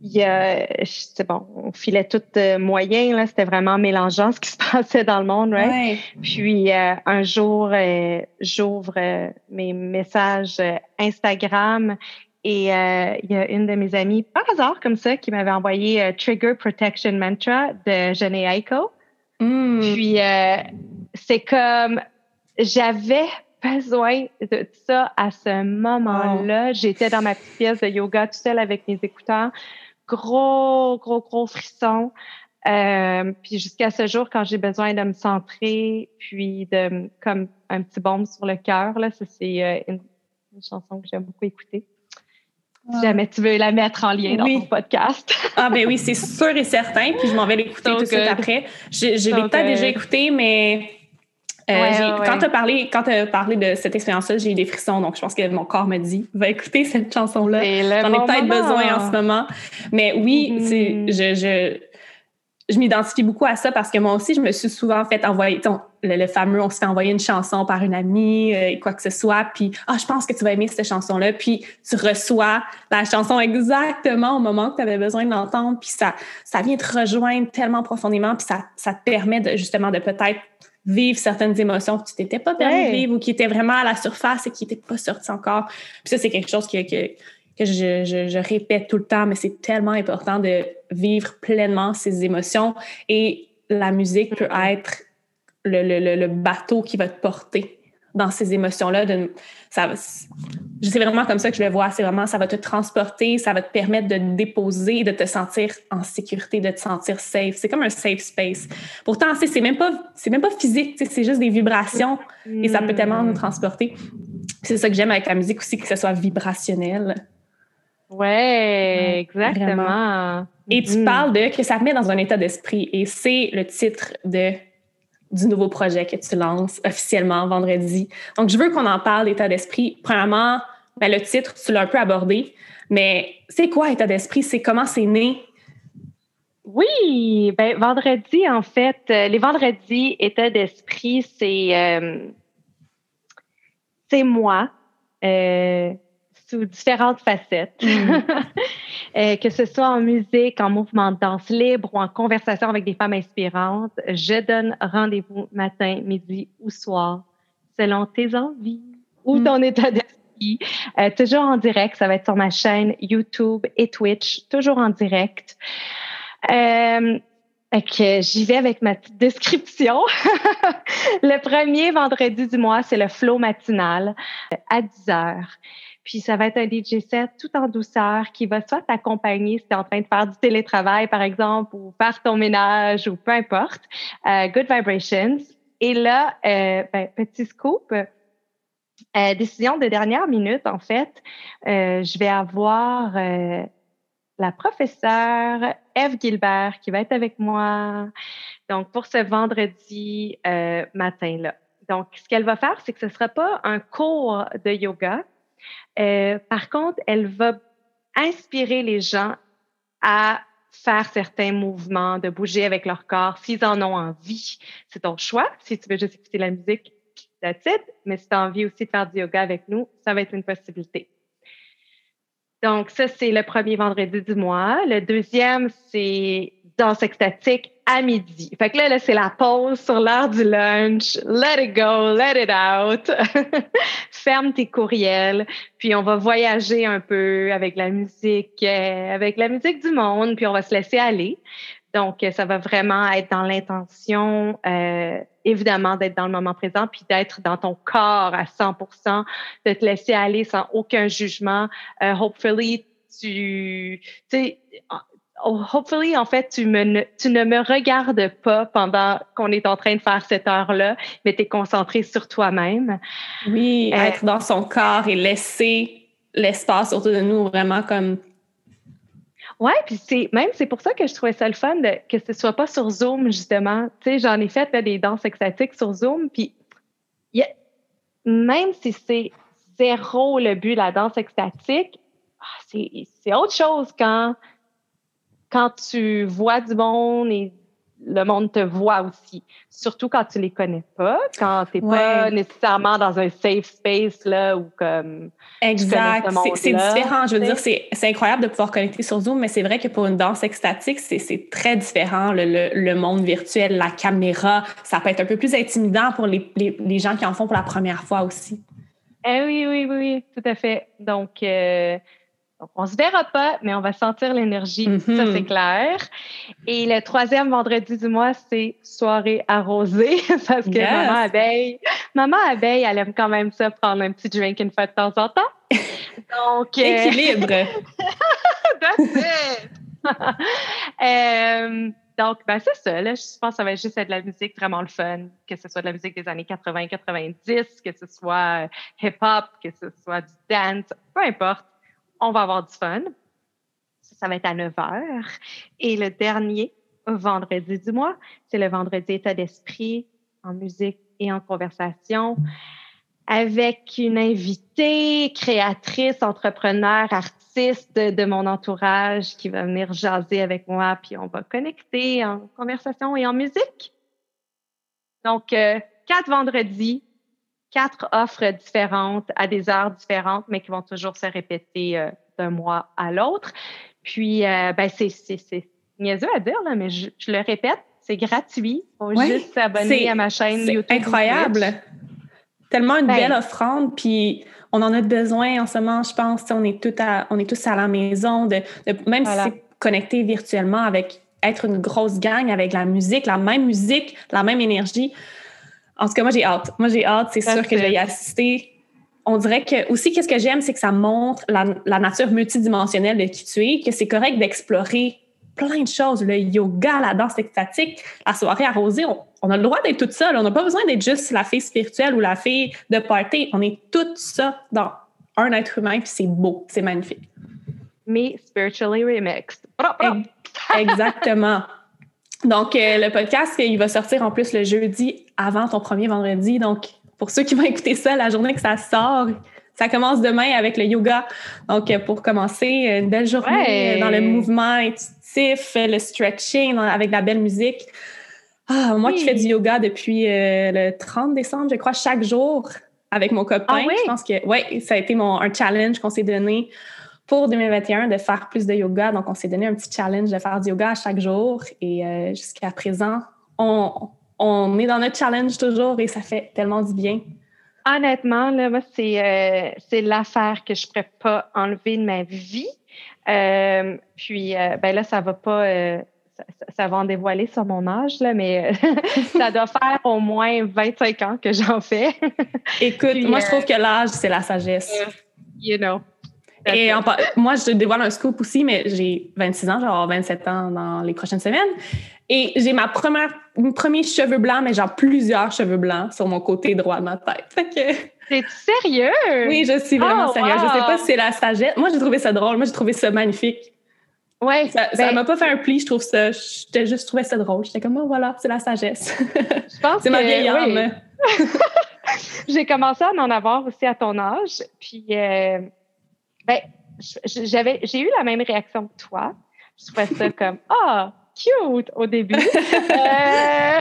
il y a, c'est bon, on filait tout euh, moyen, là, c'était vraiment mélangeant ce qui *laughs* se passait dans le monde, right? Ouais. Puis euh, un jour, euh, j'ouvre euh, mes messages euh, Instagram et euh, il y a une de mes amies, par hasard comme ça, qui m'avait envoyé euh, Trigger Protection Mantra de Jenny Aiko. Mm. Puis euh, c'est comme j'avais besoin de ça à ce moment-là. J'étais dans ma petite pièce de yoga tout seul avec mes écouteurs. Gros, gros, gros frisson. Euh, puis jusqu'à ce jour, quand j'ai besoin de me centrer, puis de comme un petit baume sur le cœur, là, ça c'est euh, une, une chanson que j'aime beaucoup écouter. Si jamais tu veux la mettre en lien dans Oui. ton podcast. Ah ben oui, c'est sûr et certain. Puis je m'en vais l'écouter tout de suite après. Je, je l'ai peut-être déjà écouté, mais euh, Ouais, ouais, quand tu as parlé, quand as parlé de cette expérience-là, j'ai eu des frissons. Donc je pense que mon corps me dit, va écouter cette chanson-là. J'en ai bon peut-être moment. besoin en ce moment. Mais oui, Mhm. c'est, je, je, je m'identifie beaucoup à ça parce que moi aussi, je me suis souvent fait envoyer, ton, le, le fameux, on se fait envoyer une chanson par une amie, euh, quoi que ce soit, puis ah, je pense que tu vas aimer cette chanson-là, puis tu reçois la chanson exactement au moment que tu avais besoin de l'entendre, puis ça, ça vient te rejoindre tellement profondément, puis ça, ça te permet de, justement de peut-être vivre certaines émotions que tu t'étais pas permis Ouais. de vivre ou qui étaient vraiment à la surface et qui n'étaient pas sorties encore. Puis ça, c'est quelque chose que, que, que je, je, je répète tout le temps, mais c'est tellement important de vivre pleinement ces émotions et la musique peut être le, le, le, le bateau qui va te porter dans ces émotions-là. C'est vraiment comme ça que je le vois. C'est vraiment, ça va te transporter, ça va te permettre de te déposer, de te sentir en sécurité, de te sentir safe. C'est comme un safe space. Pourtant, c'est même pas, c'est même pas physique, c'est juste des vibrations et ça peut tellement nous transporter. C'est ça que j'aime avec la musique aussi, que ce soit vibrationnel. Ouais, exactement. Et tu Mhm. parles de que ça te met dans un état d'esprit. Et c'est le titre de, du nouveau projet que tu lances officiellement vendredi. Donc, je veux qu'on en parle, état d'esprit. Premièrement, ben, le titre, tu l'as un peu abordé. Mais c'est quoi état d'esprit? C'est comment c'est né? Oui, ben vendredi, en fait, euh, les vendredis, état d'esprit, c'est euh, c'est moi euh, sous différentes facettes. Mm. *laughs* Euh, que ce soit en musique, en mouvement de danse libre ou en conversation avec des femmes inspirantes, je donne rendez-vous matin, midi ou soir, selon tes envies ou Mm. ton état d'esprit. Euh, toujours en direct, ça va être sur ma chaîne YouTube et Twitch, toujours en direct. Euh, j'y vais avec ma petite description. *laughs* le premier vendredi du mois, c'est le flow matinal à 10 heures. Puis ça va être un DJ set tout en douceur qui va soit t'accompagner si tu es en train de faire du télétravail, par exemple, ou faire ton ménage ou peu importe. Euh, Good Vibrations. Et là, euh, ben, petit scoop, décision de dernière minute, en fait, je vais avoir la professeure Eve Gilbert qui va être avec moi. Donc, pour ce vendredi matin-là. Donc, ce qu'elle va faire, c'est que ce ne sera pas un cours de yoga. Par contre, elle va inspirer les gens à faire certains mouvements, de bouger avec leur corps s'ils en ont envie. C'est ton choix. Si tu veux juste écouter la musique, that's it. Mais si tu as envie aussi de faire du yoga avec nous, ça va être une possibilité. Donc, ça, c'est le premier vendredi du mois. Le deuxième, c'est danse extatique à midi. Fait que là, là c'est la pause sur l'heure du lunch. Let it go, let it out. *laughs* Ferme tes courriels. Puis on va voyager un peu avec la musique, euh, avec la musique du monde. Puis on va se laisser aller. Donc, ça va vraiment être dans l'intention, euh, évidemment, d'être dans le moment présent, puis d'être dans ton corps à 100% de te laisser aller sans aucun jugement. Euh, hopefully, tu, tu sais, hopefully, en fait, tu, me, tu ne me regardes pas pendant qu'on est en train de faire cette heure-là, mais tu es concentré sur toi-même. Oui, euh, être dans son corps et laisser l'espace autour de nous vraiment comme. Ouais, puis c'est même c'est pour ça que je trouvais ça le fun de, que ce soit pas sur Zoom justement. Tu sais, j'en ai fait des danses extatiques sur Zoom, puis même si c'est zéro le but la danse extatique, ah, c'est autre chose quand quand tu vois du monde et le monde te voit aussi. Surtout quand tu les connais pas, quand tu n'es pas nécessairement dans un safe space là ou comme. Exact. C'est différent. Je veux dire, c'est incroyable de pouvoir connecter sur Zoom, mais c'est vrai que pour une danse extatique, c'est très différent. Le, le, monde virtuel, la caméra, ça peut être un peu plus intimidant pour les, les, les gens qui en font pour la première fois aussi. Eh oui, oui, oui, tout à fait. Donc, euh, donc, on se verra pas, mais on va sentir l'énergie, ça c'est mm-hmm. clair. Et le troisième vendredi du mois, c'est soirée arrosée, *laughs* parce que maman abeille, maman abeille, elle aime quand même ça, prendre un petit drink une fois de temps en temps. *laughs* Donc, euh, équilibre. *laughs* That's euh, donc, ben c'est ça. Là, je pense que ça va juste être de la musique vraiment le fun, que ce soit de la musique des années 80-90, que ce soit hip-hop, que ce soit du dance, peu importe on va avoir du fun. Ça, va être à 9 heures. Et le dernier vendredi du mois, c'est le vendredi état d'esprit en musique et en conversation avec une invitée, créatrice, entrepreneur, artiste de mon entourage qui va venir jaser avec moi, puis on va connecter en conversation et en musique. Donc, euh, quatre vendredis, quatre offres différentes à des heures différentes, mais qui vont toujours se répéter euh, d'un mois à l'autre. Puis, euh, ben, c'est, niaiseux à dire, là, mais je, le répète, c'est gratuit. Il faut juste s'abonner à ma chaîne YouTube. incroyable. Tellement une ben belle offrande, puis on en a besoin en ce moment, je pense. On est, tout à, on est tous à la maison, de, même si c'est connecté virtuellement avec être une grosse gang avec la musique, la même musique, la même énergie. En tout cas, moi, j'ai hâte. Moi, j'ai hâte. C'est sûr que je vais y assister. On dirait que aussi, qu'est-ce que j'aime, c'est que ça montre la, nature multidimensionnelle de qui tu es, que c'est correct d'explorer plein de choses. Le yoga, la danse extatique, la soirée arrosée, on, on a le droit d'être toute seule. On n'a pas besoin d'être juste la fille spirituelle ou la fille de party. On est tout ça dans un être humain, puis c'est beau, c'est magnifique. Me spiritually remixed. Exactement. *laughs* Donc, euh, le podcast, il va sortir en plus le jeudi avant ton premier vendredi. Donc, pour ceux qui vont *laughs* écouter ça, la journée que ça sort, ça commence demain avec le yoga. Donc, euh, pour commencer, une belle journée dans le mouvement intuitif, le stretching avec la belle musique. Ah, moi qui fais du yoga depuis euh, le 30 décembre, je crois, chaque jour avec mon copain. Ah je pense que, ouais, ça a été mon, un challenge qu'on s'est donné pour 2021 de faire plus de yoga. Donc, on s'est donné un petit challenge de faire du yoga chaque jour. Et euh, jusqu'à présent, on, on, est dans notre challenge toujours et ça fait tellement du bien. Honnêtement, là, moi, c'est, euh, c'est l'affaire que je ne pourrais pas enlever de ma vie. Euh, puis, ben là, ça va pas. Ça, va en dévoiler sur mon âge, là, mais *laughs* ça doit faire au moins 25 ans que j'en fais. *laughs* Écoute, moi, je trouve que l'âge, c'est la sagesse. you know, Et moi, je dévoile un scoop aussi, mais j'ai 26 ans, genre 27 ans dans les prochaines semaines. Et j'ai ma première, mon premier cheveu blanc, mais genre plusieurs cheveux blancs sur mon côté droit de ma tête. Fait que. C'est sérieux? Oui, je suis vraiment oh, sérieuse. Je sais pas si c'est la sagesse. Moi, j'ai trouvé ça drôle. Moi, j'ai trouvé ça magnifique. Ouais. Ça, ben m'a pas fait un pli, je trouve ça. J'étais juste trouvé ça drôle. J'étais comme, oh, voilà, c'est la sagesse. Je pense c'est ma vieille âme. *laughs* j'ai commencé à en avoir aussi à ton âge. Puis, euh, ben, j'avais, j'ai eu la même réaction que toi. Je trouvais ça *laughs* comme, ah, cute au début. *laughs* euh, *laughs*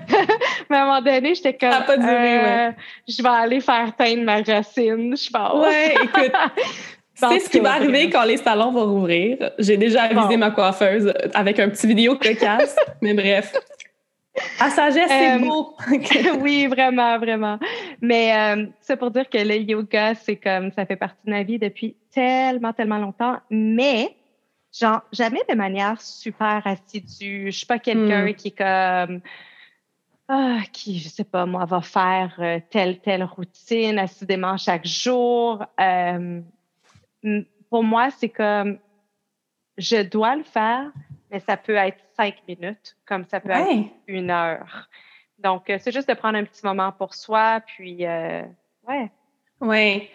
mais à un moment donné, j'étais comme. pas duré, euh, Je vais aller faire teindre ma racine, je pense. Ouais, écoute. C'est ce qui va arriver quand les salons vont rouvrir. J'ai déjà avisé ma coiffeuse avec un petit vidéo cocasse, mais bref. À sagesse, c'est euh, beau. oui, vraiment, vraiment. Mais euh, c'est pour dire que le yoga, c'est comme ça fait partie de ma vie depuis tellement, tellement longtemps. Mais genre jamais de manière super assidue. Je suis pas quelqu'un hmm. qui est comme ah, qui, je sais pas, moi, va faire euh, telle, telle routine assidément chaque jour. Euh, pour moi, c'est comme je dois le faire, mais ça peut être cinq minutes, comme ça peut être une heure. Donc, euh, c'est juste de prendre un petit moment pour soi, puis ouais. Ouais.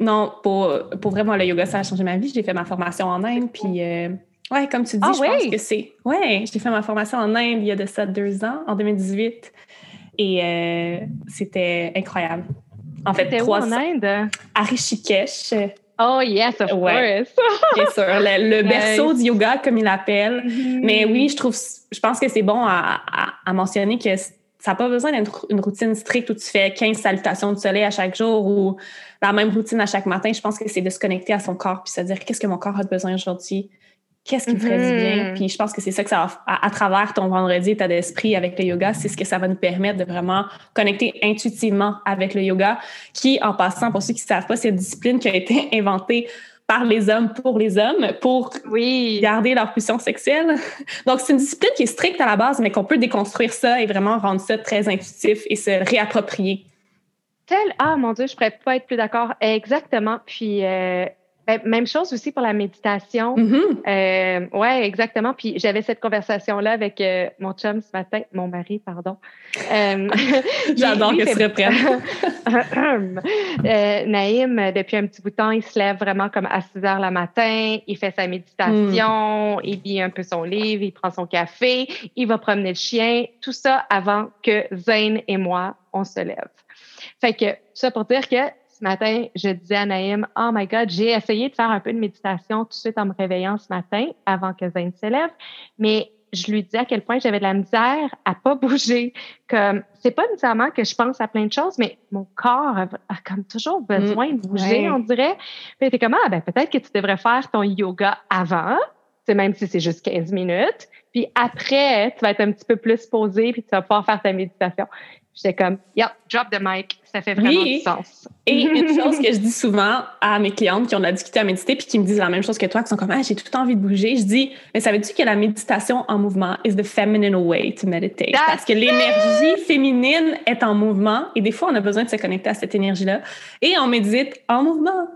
Non, pour, pour vraiment le yoga, ça a changé ma vie. J'ai fait ma formation en Inde, puis euh, ouais, comme tu dis, ah je pense que c'est. Ouais, j'ai fait ma formation en Inde il y a de ça deux ans, en 2018, et euh, c'était incroyable. En fait, trois en Inde? À Rishikesh. Oh yes, of course. *laughs* Bien sûr, le, berceau du yoga comme il l'appelle. Mm-hmm. Mais oui, je trouve, je pense que c'est bon à, à mentionner que ça n'a pas besoin d'être une routine stricte où tu fais 15 salutations du soleil à chaque jour ou la même routine à chaque matin. Je pense que c'est de se connecter à son corps puis se dire qu'est-ce que mon corps a besoin aujourd'hui, qu'est-ce qui me ferait du bien? Mm-hmm. Puis je pense que c'est ça que ça va, à, travers ton vendredi, état d'esprit avec le yoga, c'est ce que ça va nous permettre de vraiment connecter intuitivement avec le yoga, qui, en passant, pour ceux qui ne savent pas, c'est une discipline qui a été inventée par les hommes pour les hommes pour garder leur puissance sexuelle. Donc, c'est une discipline qui est stricte à la base, mais qu'on peut déconstruire ça et vraiment rendre ça très intuitif et se réapproprier. Tel, ah mon Dieu, je pourrais pas être plus d'accord. Exactement. Puis, euh, même chose aussi pour la méditation. Mm-hmm. Euh, ouais, exactement. Puis j'avais cette conversation-là avec euh, mon chum ce matin, mon mari, pardon. Euh, *laughs* J'adore que tu reprennes. *laughs* euh, Naïm, depuis un petit bout de temps, il se lève vraiment comme à 6 heures le matin. Il fait sa méditation, mm. il lit un peu son livre, il prend son café, il va promener le chien. Tout ça avant que Zayn et moi, on se lève. Fait que ça pour dire que ce matin, je disais à Naïm, oh my God, j'ai essayé de faire un peu de méditation tout de suite en me réveillant ce matin avant que Zayn se lève, mais je lui disais à quel point j'avais de la misère à pas *laughs* bouger. Comme c'est pas nécessairement que je pense à plein de choses, mais mon corps a, comme toujours besoin de bouger, on dirait. Puis était comme ah ben peut-être que tu devrais faire ton yoga avant, c'est même si c'est juste 15 minutes. Puis après, tu vas être un petit peu plus posé, puis tu vas pouvoir faire ta méditation. J'étais comme, yeah, drop the mic, ça fait vraiment du sens. Et une *laughs* chose que je dis souvent à mes clientes qui ont la difficulté à méditer puis qui me disent la même chose que toi, qui sont comme, ah, j'ai tout envie de bouger, je dis, mais savais-tu que la méditation en mouvement is the feminine way to meditate? Parce que l'énergie féminine est en mouvement et des fois, on a besoin de se connecter à cette énergie-là et on médite en mouvement.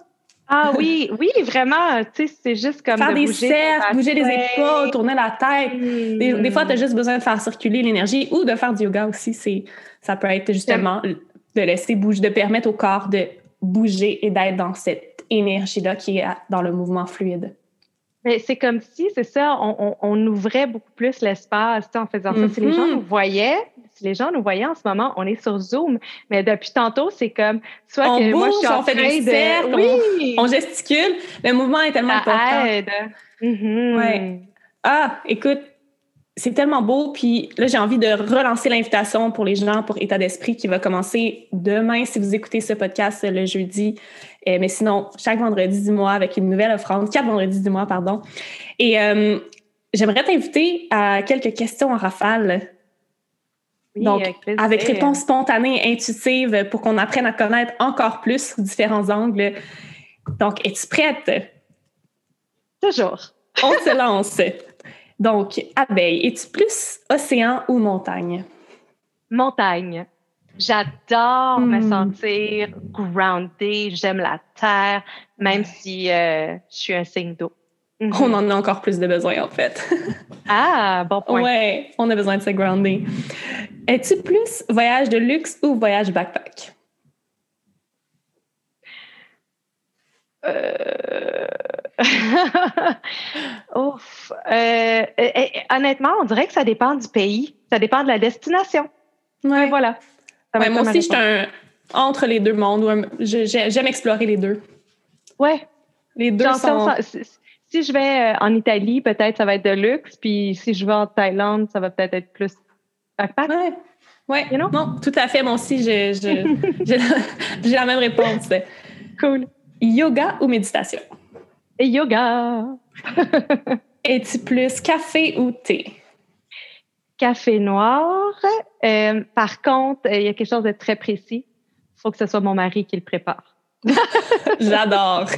Ah oui, oui, vraiment. Tu sais, c'est juste comme. Faire des bouger cercles, bouger les épaules, tourner la tête. Des, fois, tu as juste besoin de faire circuler l'énergie ou de faire du yoga aussi. C'est, ça peut être justement de laisser bouger, de permettre au corps de bouger et d'être dans cette énergie-là qui est dans le mouvement fluide. Mais c'est comme si, c'est ça, on, on, ouvrait beaucoup plus l'espace en faisant ça. Si les gens mm-hmm. nous voyaient, si les gens nous voyaient en ce moment, on est sur Zoom, mais depuis tantôt, c'est comme soit on que bouge, moi je suis en on fait des cercles, oui. on, gesticule. Le mouvement est tellement ça important. Aide. Ouais. Ah, écoute, c'est tellement beau. Puis là, j'ai envie de relancer l'invitation pour les gens pour État d'esprit qui va commencer demain si vous écoutez ce podcast le jeudi. Euh, mais sinon, chaque vendredi du mois avec une nouvelle offrande, quatre vendredis du mois, pardon. Et euh, j'aimerais t'inviter à quelques questions en rafale. Donc, avec, avec réponse spontanée et intuitive pour qu'on apprenne à connaître encore plus différents angles. Donc, es-tu prête? Toujours. On se lance. *laughs* Donc, abeille, es-tu plus océan ou montagne? Montagne. J'adore me Hmm. sentir grounded. J'aime la terre, même si euh, je suis un signe d'eau. Mhm. On en a encore plus de besoin, en fait. *laughs* Ah, bon point. Ouais, on a besoin de se grounder. Es-tu plus voyage de luxe ou voyage backpack? Euh... *laughs* Ouf. Euh, honnêtement, on dirait que ça dépend du pays. Ça dépend de la destination. Ouais, Voilà. Ouais, moi aussi, je suis un entre les deux mondes. J'aime explorer les deux. Ouais. Les deux Genre, sont... si- si je vais euh, en Italie, peut-être ça va être de luxe. Puis si je vais en Thaïlande, ça va peut-être être plus backpack. Ouais. Ouais. You know? Non, tout à fait. Moi aussi, *laughs* la, j'ai la même réponse. Cool. Yoga ou méditation? Et yoga. *laughs* Es-tu plus café ou thé? Café noir. Euh, par contre, euh, il y a quelque chose de très précis. Il faut que ce soit mon mari qui le prépare. *laughs* J'adore. *laughs*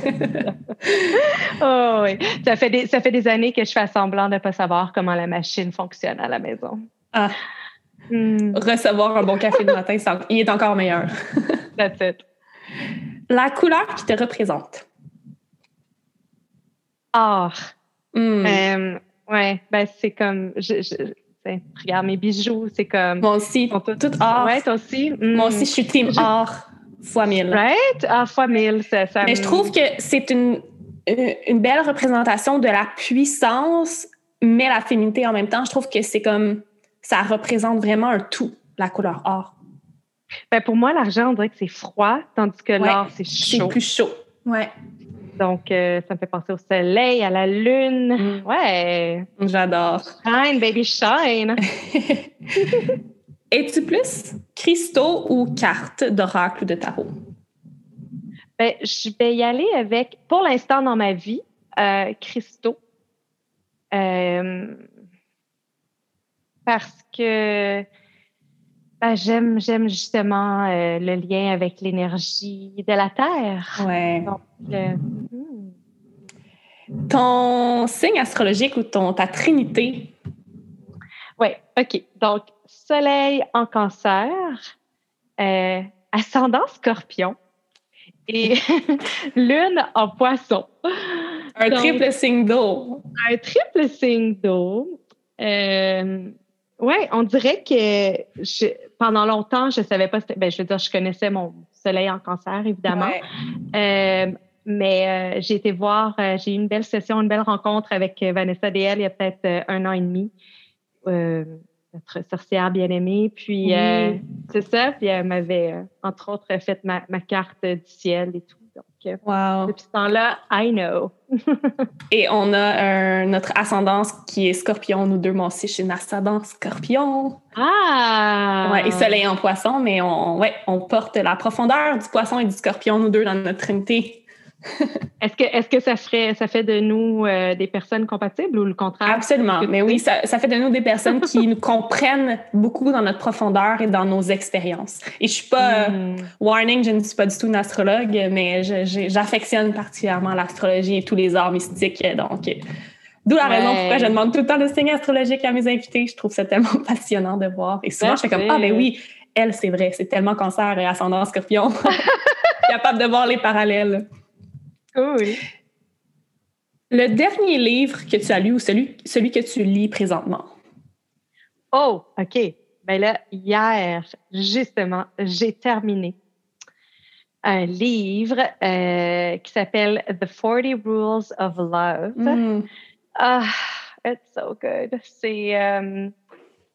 Oh oui. Ça fait des, ça fait des années que je fais semblant de ne pas savoir comment la machine fonctionne à la maison. Ah, Hmm, recevoir un bon café le matin, ça- il est encore meilleur. that's it. La couleur qui te représente. Art. Euh, ouais, ben c'est comme. Je, je- c'est- regarde mes bijoux, c'est comme. Moi aussi, tous- tout art. Ouais, toi aussi? Hmm. Moi aussi, je suis team Je- art fois mille. Right? Ah, fois mille, ça. ça Mais je trouve que c'est une, une une belle représentation de la puissance, mais la féminité en même temps. Je trouve que c'est comme ça représente vraiment un tout, la couleur or. Ben, pour moi, l'argent, on dirait que c'est froid, tandis que Ouais. l'or, c'est C'est chaud. plus chaud. Ouais, Donc, euh, ça me fait penser au soleil, à la lune. Mm. Ouais. j'adore. Shine, baby, shine. *laughs* Es-tu plus cristaux ou cartes d'oracle ou de tarot? Ben, je vais y aller avec, pour l'instant dans ma vie, euh, cristaux. Euh, parce que ben, j'aime, j'aime justement euh, le lien avec l'énergie de la Terre. Ouais. Donc, euh, hmm. Ton signe astrologique ou ton, ta trinité? Oui, OK. Donc, soleil en cancer, euh, ascendant scorpion et *laughs* lune en poisson. Un Donc- triple signe d'eau. Un triple signe d'eau. Euh, oui, on dirait que je- pendant longtemps, je savais pas. Ben, je veux dire, je connaissais mon soleil en cancer, évidemment. Ouais. Euh, mais euh, j'ai été voir, euh, j'ai eu une belle session, une belle rencontre avec Vanessa DL il y a peut-être un an et demi. Notre sorcière bien-aimée. Puis, Oui. c'est ça. Puis, elle m'avait, entre autres, fait ma, ma carte du ciel et tout. Donc, euh, Wow. depuis ce temps-là, I know. *laughs* Et on a un- notre ascendance qui est scorpion, nous deux. Moi aussi, je suis une ascendance scorpion. Ah! Ouais, et soleil en poisson, mais on, ouais, on porte la profondeur du poisson et du scorpion, nous deux, dans notre trinité. Est-ce que, est-ce que ça, ferait, ça fait de nous euh, des personnes compatibles ou le contraire? Absolument. Mais oui, ça, ça fait de nous des personnes qui nous comprennent beaucoup dans notre profondeur et dans nos expériences. Et je suis pas, euh, Hmm. warning, je ne suis pas du tout une astrologue, mais j'affectionne particulièrement l'astrologie et tous les arts mystiques. Donc, euh, d'où la raison Ouais. pourquoi je demande tout le temps le signe astrologique à mes invités. Je trouve ça tellement *laughs* passionnant de voir. Et souvent, je fais comme, ah ben oui, elle, c'est vrai, c'est tellement cancer et ascendant scorpion. *laughs* Capable de voir les parallèles. Cool. Le dernier livre que tu as lu ou celui, celui que tu lis présentement? Oh, OK. Ben là, hier, justement, j'ai terminé un livre euh, qui s'appelle The 40 Rules of Love. Hmm. Ah, it's so good. C'est euh,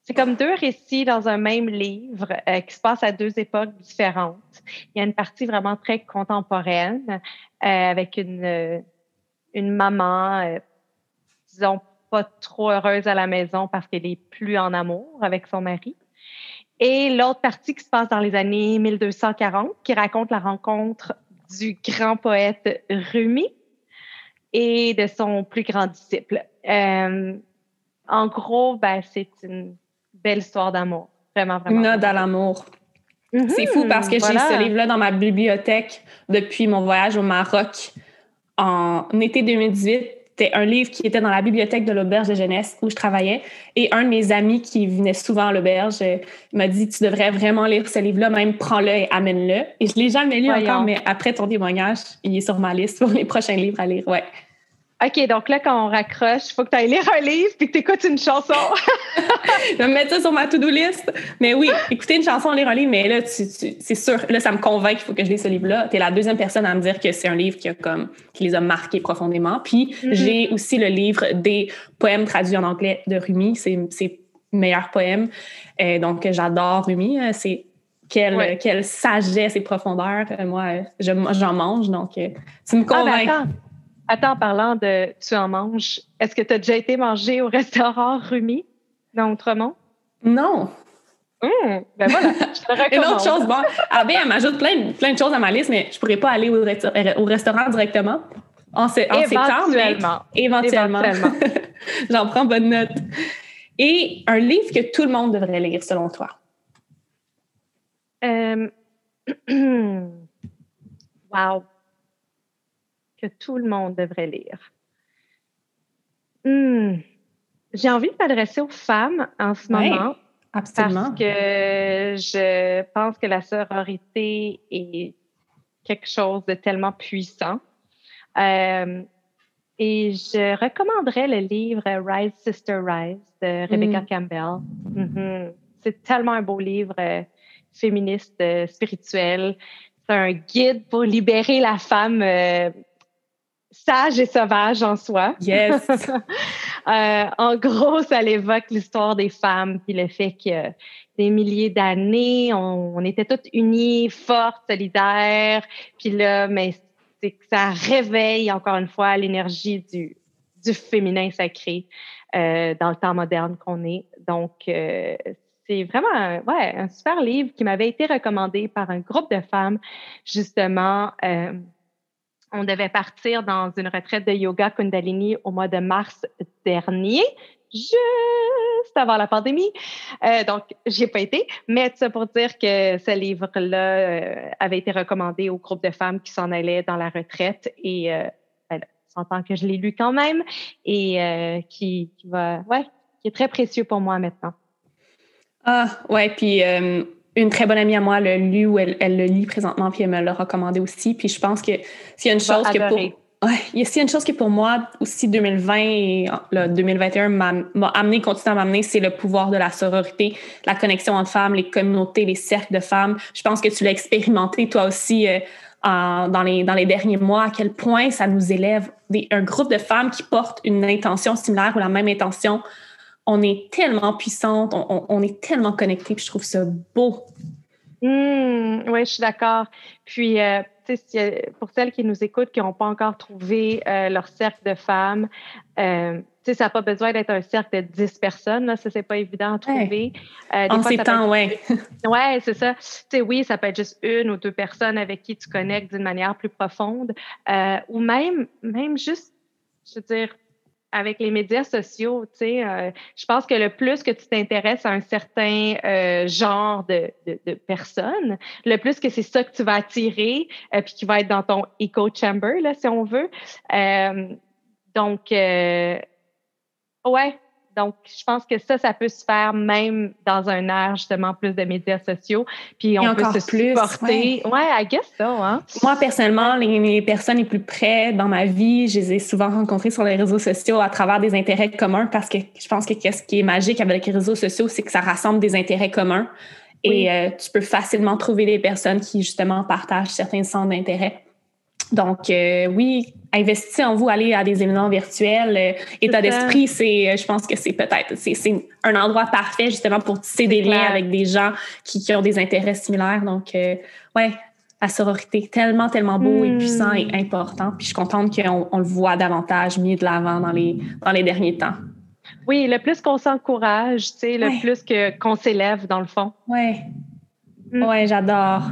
c'est comme deux récits dans un même livre euh, qui se passent à deux époques différentes. Il y a une partie vraiment très contemporaine euh, avec une, euh, une maman, euh, disons, pas trop heureuse à la maison parce qu'elle est plus en amour avec son mari. Et l'autre partie qui se passe dans les années 1240, qui raconte la rencontre du grand poète Rumi et de son plus grand disciple. Euh, en gros, ben, c'est une belle histoire d'amour. Vraiment, vraiment. Une ode à l'amour. Mhm, C'est fou parce que voilà. j'ai ce livre-là dans ma bibliothèque depuis mon voyage au Maroc en été 2018. c'était un livre qui était dans la bibliothèque de l'auberge de jeunesse où je travaillais. Et un de mes amis qui venait souvent à l'auberge euh, m'a dit Tu devrais vraiment lire ce livre-là, même prends-le et amène-le. Et je ne l'ai jamais lu encore, mais après ton témoignage, il est sur ma liste pour les prochains livres à lire. Ouais. OK, donc là, quand on raccroche, il faut que tu ailles lire un livre puis que tu écoutes une chanson. *laughs* je vais me mettre ça sur ma to-do list. Mais oui, écouter une chanson, lire un livre, mais là, c'est sûr, là, ça me convainc qu'il faut que je lise ce livre-là. Tu es la deuxième personne à me dire que c'est un livre qui, a comme, qui les a marqués profondément. Puis mm-hmm. j'ai aussi le livre des poèmes traduits en anglais de Rumi. C'est ses meilleurs poèmes. Euh, donc, j'adore Rumi. Euh, c'est quelle, quelle sagesse et profondeur. Euh, moi, j'en mange. Donc, tu me ah, ben, convaincs. Attends, en parlant de tu en manges, est-ce que tu as déjà été manger au restaurant Rumi dans Outremont? Non. Hum, ben voilà, je te recommande. *laughs* Une autre chose, bon, ah ben, elle m'ajoute plein, plein de choses à ma liste, mais je ne pourrais pas aller au, restaurant directement en, septembre. Éventuellement. éventuellement. *laughs* J'en prends bonne note. Et un livre que tout le monde devrait lire, selon toi? Euh... *clears throat* wow que tout le monde devrait lire? Hmm. J'ai envie de m'adresser aux femmes en ce moment. Absolument. Parce que je pense que la sororité est quelque chose de tellement puissant. Euh, et je recommanderais le livre Rise Sister Rise de Rebecca hmm. Campbell. Mm-hmm. C'est tellement un beau livre euh, féministe, euh, spirituel. C'est un guide pour libérer la femme sage et sauvage en soi. Yes. *laughs* Euh, en gros, ça évoque l'histoire des femmes, puis le fait que des milliers d'années, on, était toutes unies, fortes, solidaires, puis là, mais c'est que ça réveille encore une fois l'énergie du, du féminin sacré euh, dans le temps moderne qu'on est. Donc, euh, c'est vraiment ouais, un super livre qui m'avait été recommandé par un groupe de femmes, justement on devait partir dans une retraite de yoga Kundalini au mois de mars dernier, juste avant la pandémie. Euh, donc, j'ai pas été, mais ça pour dire que ce livre-là euh, avait été recommandé au groupe de femmes qui s'en allaient dans la retraite et euh, ben, s'entend que je l'ai lu quand même et euh, qui, qui va, ouais, qui est très précieux pour moi maintenant. Ah, ouais, puis une très bonne amie à moi le lu ou elle, le lit présentement, puis elle me l'a recommandé aussi. Puis je pense que s'il y a une chose que pour. Ouais, il y a une chose qui pour moi aussi 2020 et 2021 m'a amené, continue à m'amener, c'est le pouvoir de la sororité, la connexion entre femmes, les communautés, les cercles de femmes. Je pense que tu l'as expérimenté toi aussi euh, dans, les, dans les derniers mois, à quel point ça nous élève. un groupe de femmes qui portent une intention similaire ou la même intention on est tellement puissante, on, est tellement connecté, puis je trouve ça beau. Mmh, oui, je suis d'accord. Puis, euh, pour celles qui nous écoutent, qui n'ont pas encore trouvé euh, leur cercle de femmes, euh, ça n'a pas besoin d'être un cercle de 10 personnes, là, ça, c'est pas évident à trouver. en ces temps, oui. Oui, c'est ça. oui, ça peut être juste une ou deux personnes avec qui tu connectes d'une manière plus profonde, ou même, même juste, je veux dire, avec les médias sociaux, tu sais, euh, je pense que le plus que tu t'intéresses à un certain euh, genre de, de, de, personnes, le plus que c'est ça que tu vas attirer, euh, puis qui va être dans ton echo chamber, là, si on veut. donc, ouais, donc, je pense que ça, ça peut se faire même dans un air justement plus de médias sociaux. Puis on peut se plus, supporter. Ouais. I guess ça. Hein? Moi, personnellement, les, personnes les plus près dans ma vie, je les ai souvent rencontrées sur les réseaux sociaux à travers des intérêts communs parce que je pense que ce qui est magique avec les réseaux sociaux, c'est que ça rassemble des intérêts communs. Et euh, tu peux facilement trouver des personnes qui, justement, partagent certains centres d'intérêt. Donc, euh, oui, investir en vous, aller à des événements virtuels, euh, état d'esprit, c'est, euh, je pense que c'est peut-être, c'est, un endroit parfait justement pour tisser des liens avec des gens qui, qui, ont des intérêts similaires. Donc, ouais, la sororité, tellement, tellement beau et puissant et hmm. important. Puis je suis contente qu'on on le voit davantage mis de l'avant dans les, dans les derniers temps. Oui, le plus qu'on s'encourage, tu sais, le plus que, qu'on s'élève dans le fond. Oui. Oui, j'adore.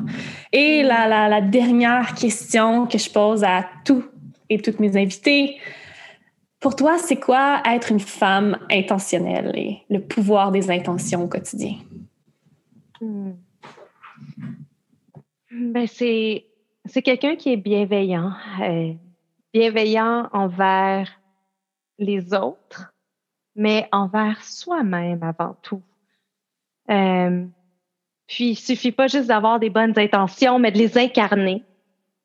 Et la, la, dernière question que je pose à tous et toutes mes invités, pour toi, c'est quoi être une femme intentionnelle et le pouvoir des intentions au quotidien? Mm. Ben, c'est, c'est quelqu'un qui est bienveillant, euh, bienveillant envers les autres, mais envers soi-même avant tout. Euh, puis, il suffit pas juste d'avoir des bonnes intentions, mais de les incarner.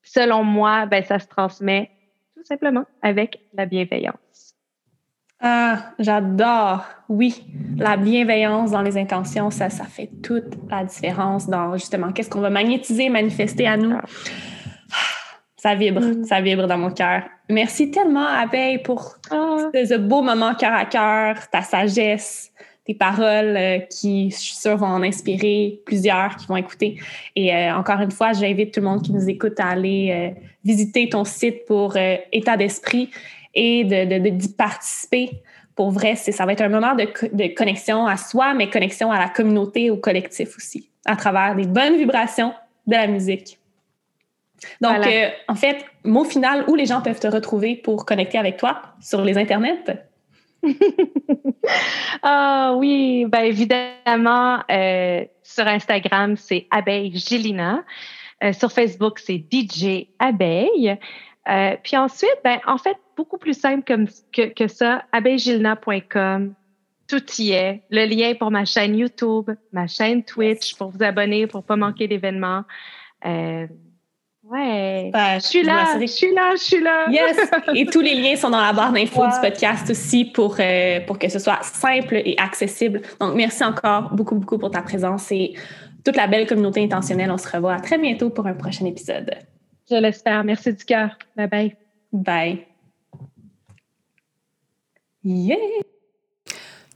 Selon moi, ben, ça se transmet tout simplement avec la bienveillance. Ah, j'adore. Oui, la bienveillance dans les intentions, ça, ça fait toute la différence dans justement qu'est-ce qu'on va magnétiser, manifester à nous. Ça vibre, mm. ça vibre dans mon cœur. Merci tellement, Abeille, pour ah. ce, beau moment cœur à cœur, ta sagesse, tes paroles euh, qui, je suis sûre, vont en inspirer plusieurs qui vont écouter. Et euh, encore une fois, j'invite tout le monde qui nous écoute à aller euh, visiter ton site pour état d'esprit et de, d'y participer. Pour vrai, c'est, ça va être un moment de, de, connexion à soi, mais connexion à la communauté, au collectif aussi, à travers des bonnes vibrations de la musique. Donc, en fait, mot final, où les gens peuvent te retrouver pour connecter avec toi sur les internets? *laughs* ah oui, ben évidemment, euh, sur Instagram, c'est Abeille Gélina. Euh, sur Facebook, c'est DJ Abeille. Euh, puis ensuite, ben, en fait, beaucoup plus simple comme, que, que ça, abeillegilna.com. Tout y est. Le lien pour ma chaîne YouTube, ma chaîne Twitch pour vous abonner, pour pas manquer d'événements. Ouais. Je suis là, je suis là, je suis là. Yes. Et tous les liens sont dans la barre d'infos du podcast aussi pour, euh, pour que ce soit simple et accessible. Donc, merci encore beaucoup, beaucoup pour ta présence et toute la belle communauté intentionnelle. On se revoit très bientôt pour un prochain épisode. Je l'espère. Merci du cœur. Bye bye. Bye. Yeah!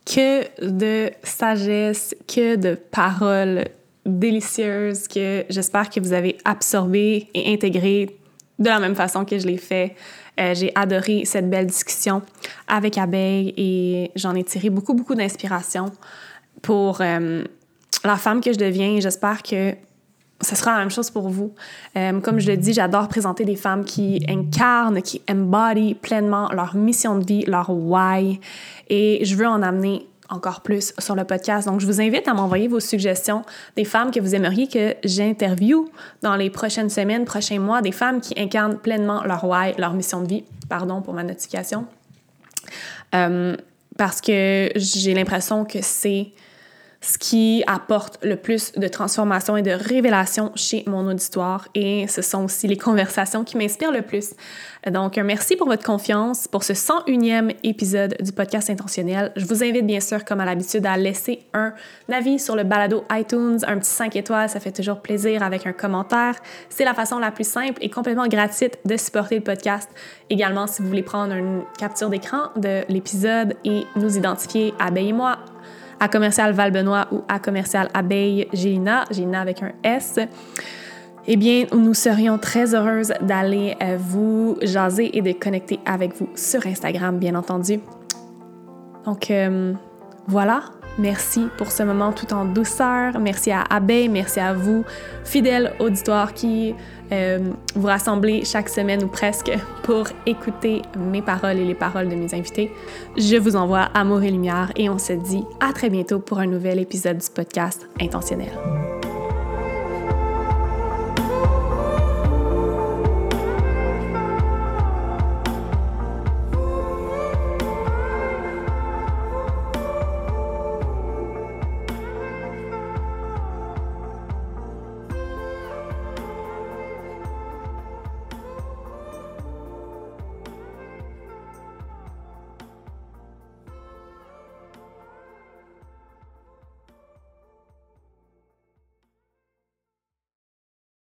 Que de sagesse, que de paroles délicieuses que j'espère que vous avez absorbées et intégrées de la même façon que je l'ai fait. Euh, j'ai adoré cette belle discussion avec Abeille et j'en ai tiré beaucoup, beaucoup d'inspiration pour euh, la femme que je deviens. J'espère que ce sera la même chose pour vous. Euh, comme je le dis, j'adore présenter des femmes qui incarnent, qui embody pleinement leur mission de vie, leur why. Et je veux en amener encore plus sur le podcast. Donc, je vous invite à m'envoyer vos suggestions des femmes que vous aimeriez que j'interviewe dans les prochaines semaines, prochains mois, des femmes qui incarnent pleinement leur why, leur mission de vie. Pardon pour ma notification. Euh, parce que j'ai l'impression que c'est ce qui apporte le plus de transformation et de révélation chez mon auditoire. Et ce sont aussi les conversations qui m'inspirent le plus. Donc, merci pour votre confiance pour ce 101e épisode du podcast intentionnel. Je vous invite bien sûr, comme à l'habitude, à laisser un avis sur le balado iTunes, un petit 5 étoiles, ça fait toujours plaisir avec un commentaire. C'est la façon la plus simple et complètement gratuite de supporter le podcast. Également, si vous voulez prendre une capture d'écran de l'épisode et nous identifier, abeillez-moi à commercial Val-Benoît ou à commercial Abeille Gélina, Gélina avec un S, eh bien, nous serions très heureuses d'aller euh, vous jaser et de connecter avec vous sur Instagram, bien entendu. Donc, euh, voilà. Merci pour ce moment tout en douceur. Merci à Abeille, merci à vous, fidèles auditoires qui euh, vous rassemblez chaque semaine ou presque pour écouter mes paroles et les paroles de mes invités. Je vous envoie amour et lumière et on se dit à très bientôt pour un nouvel épisode du podcast Intentionnel.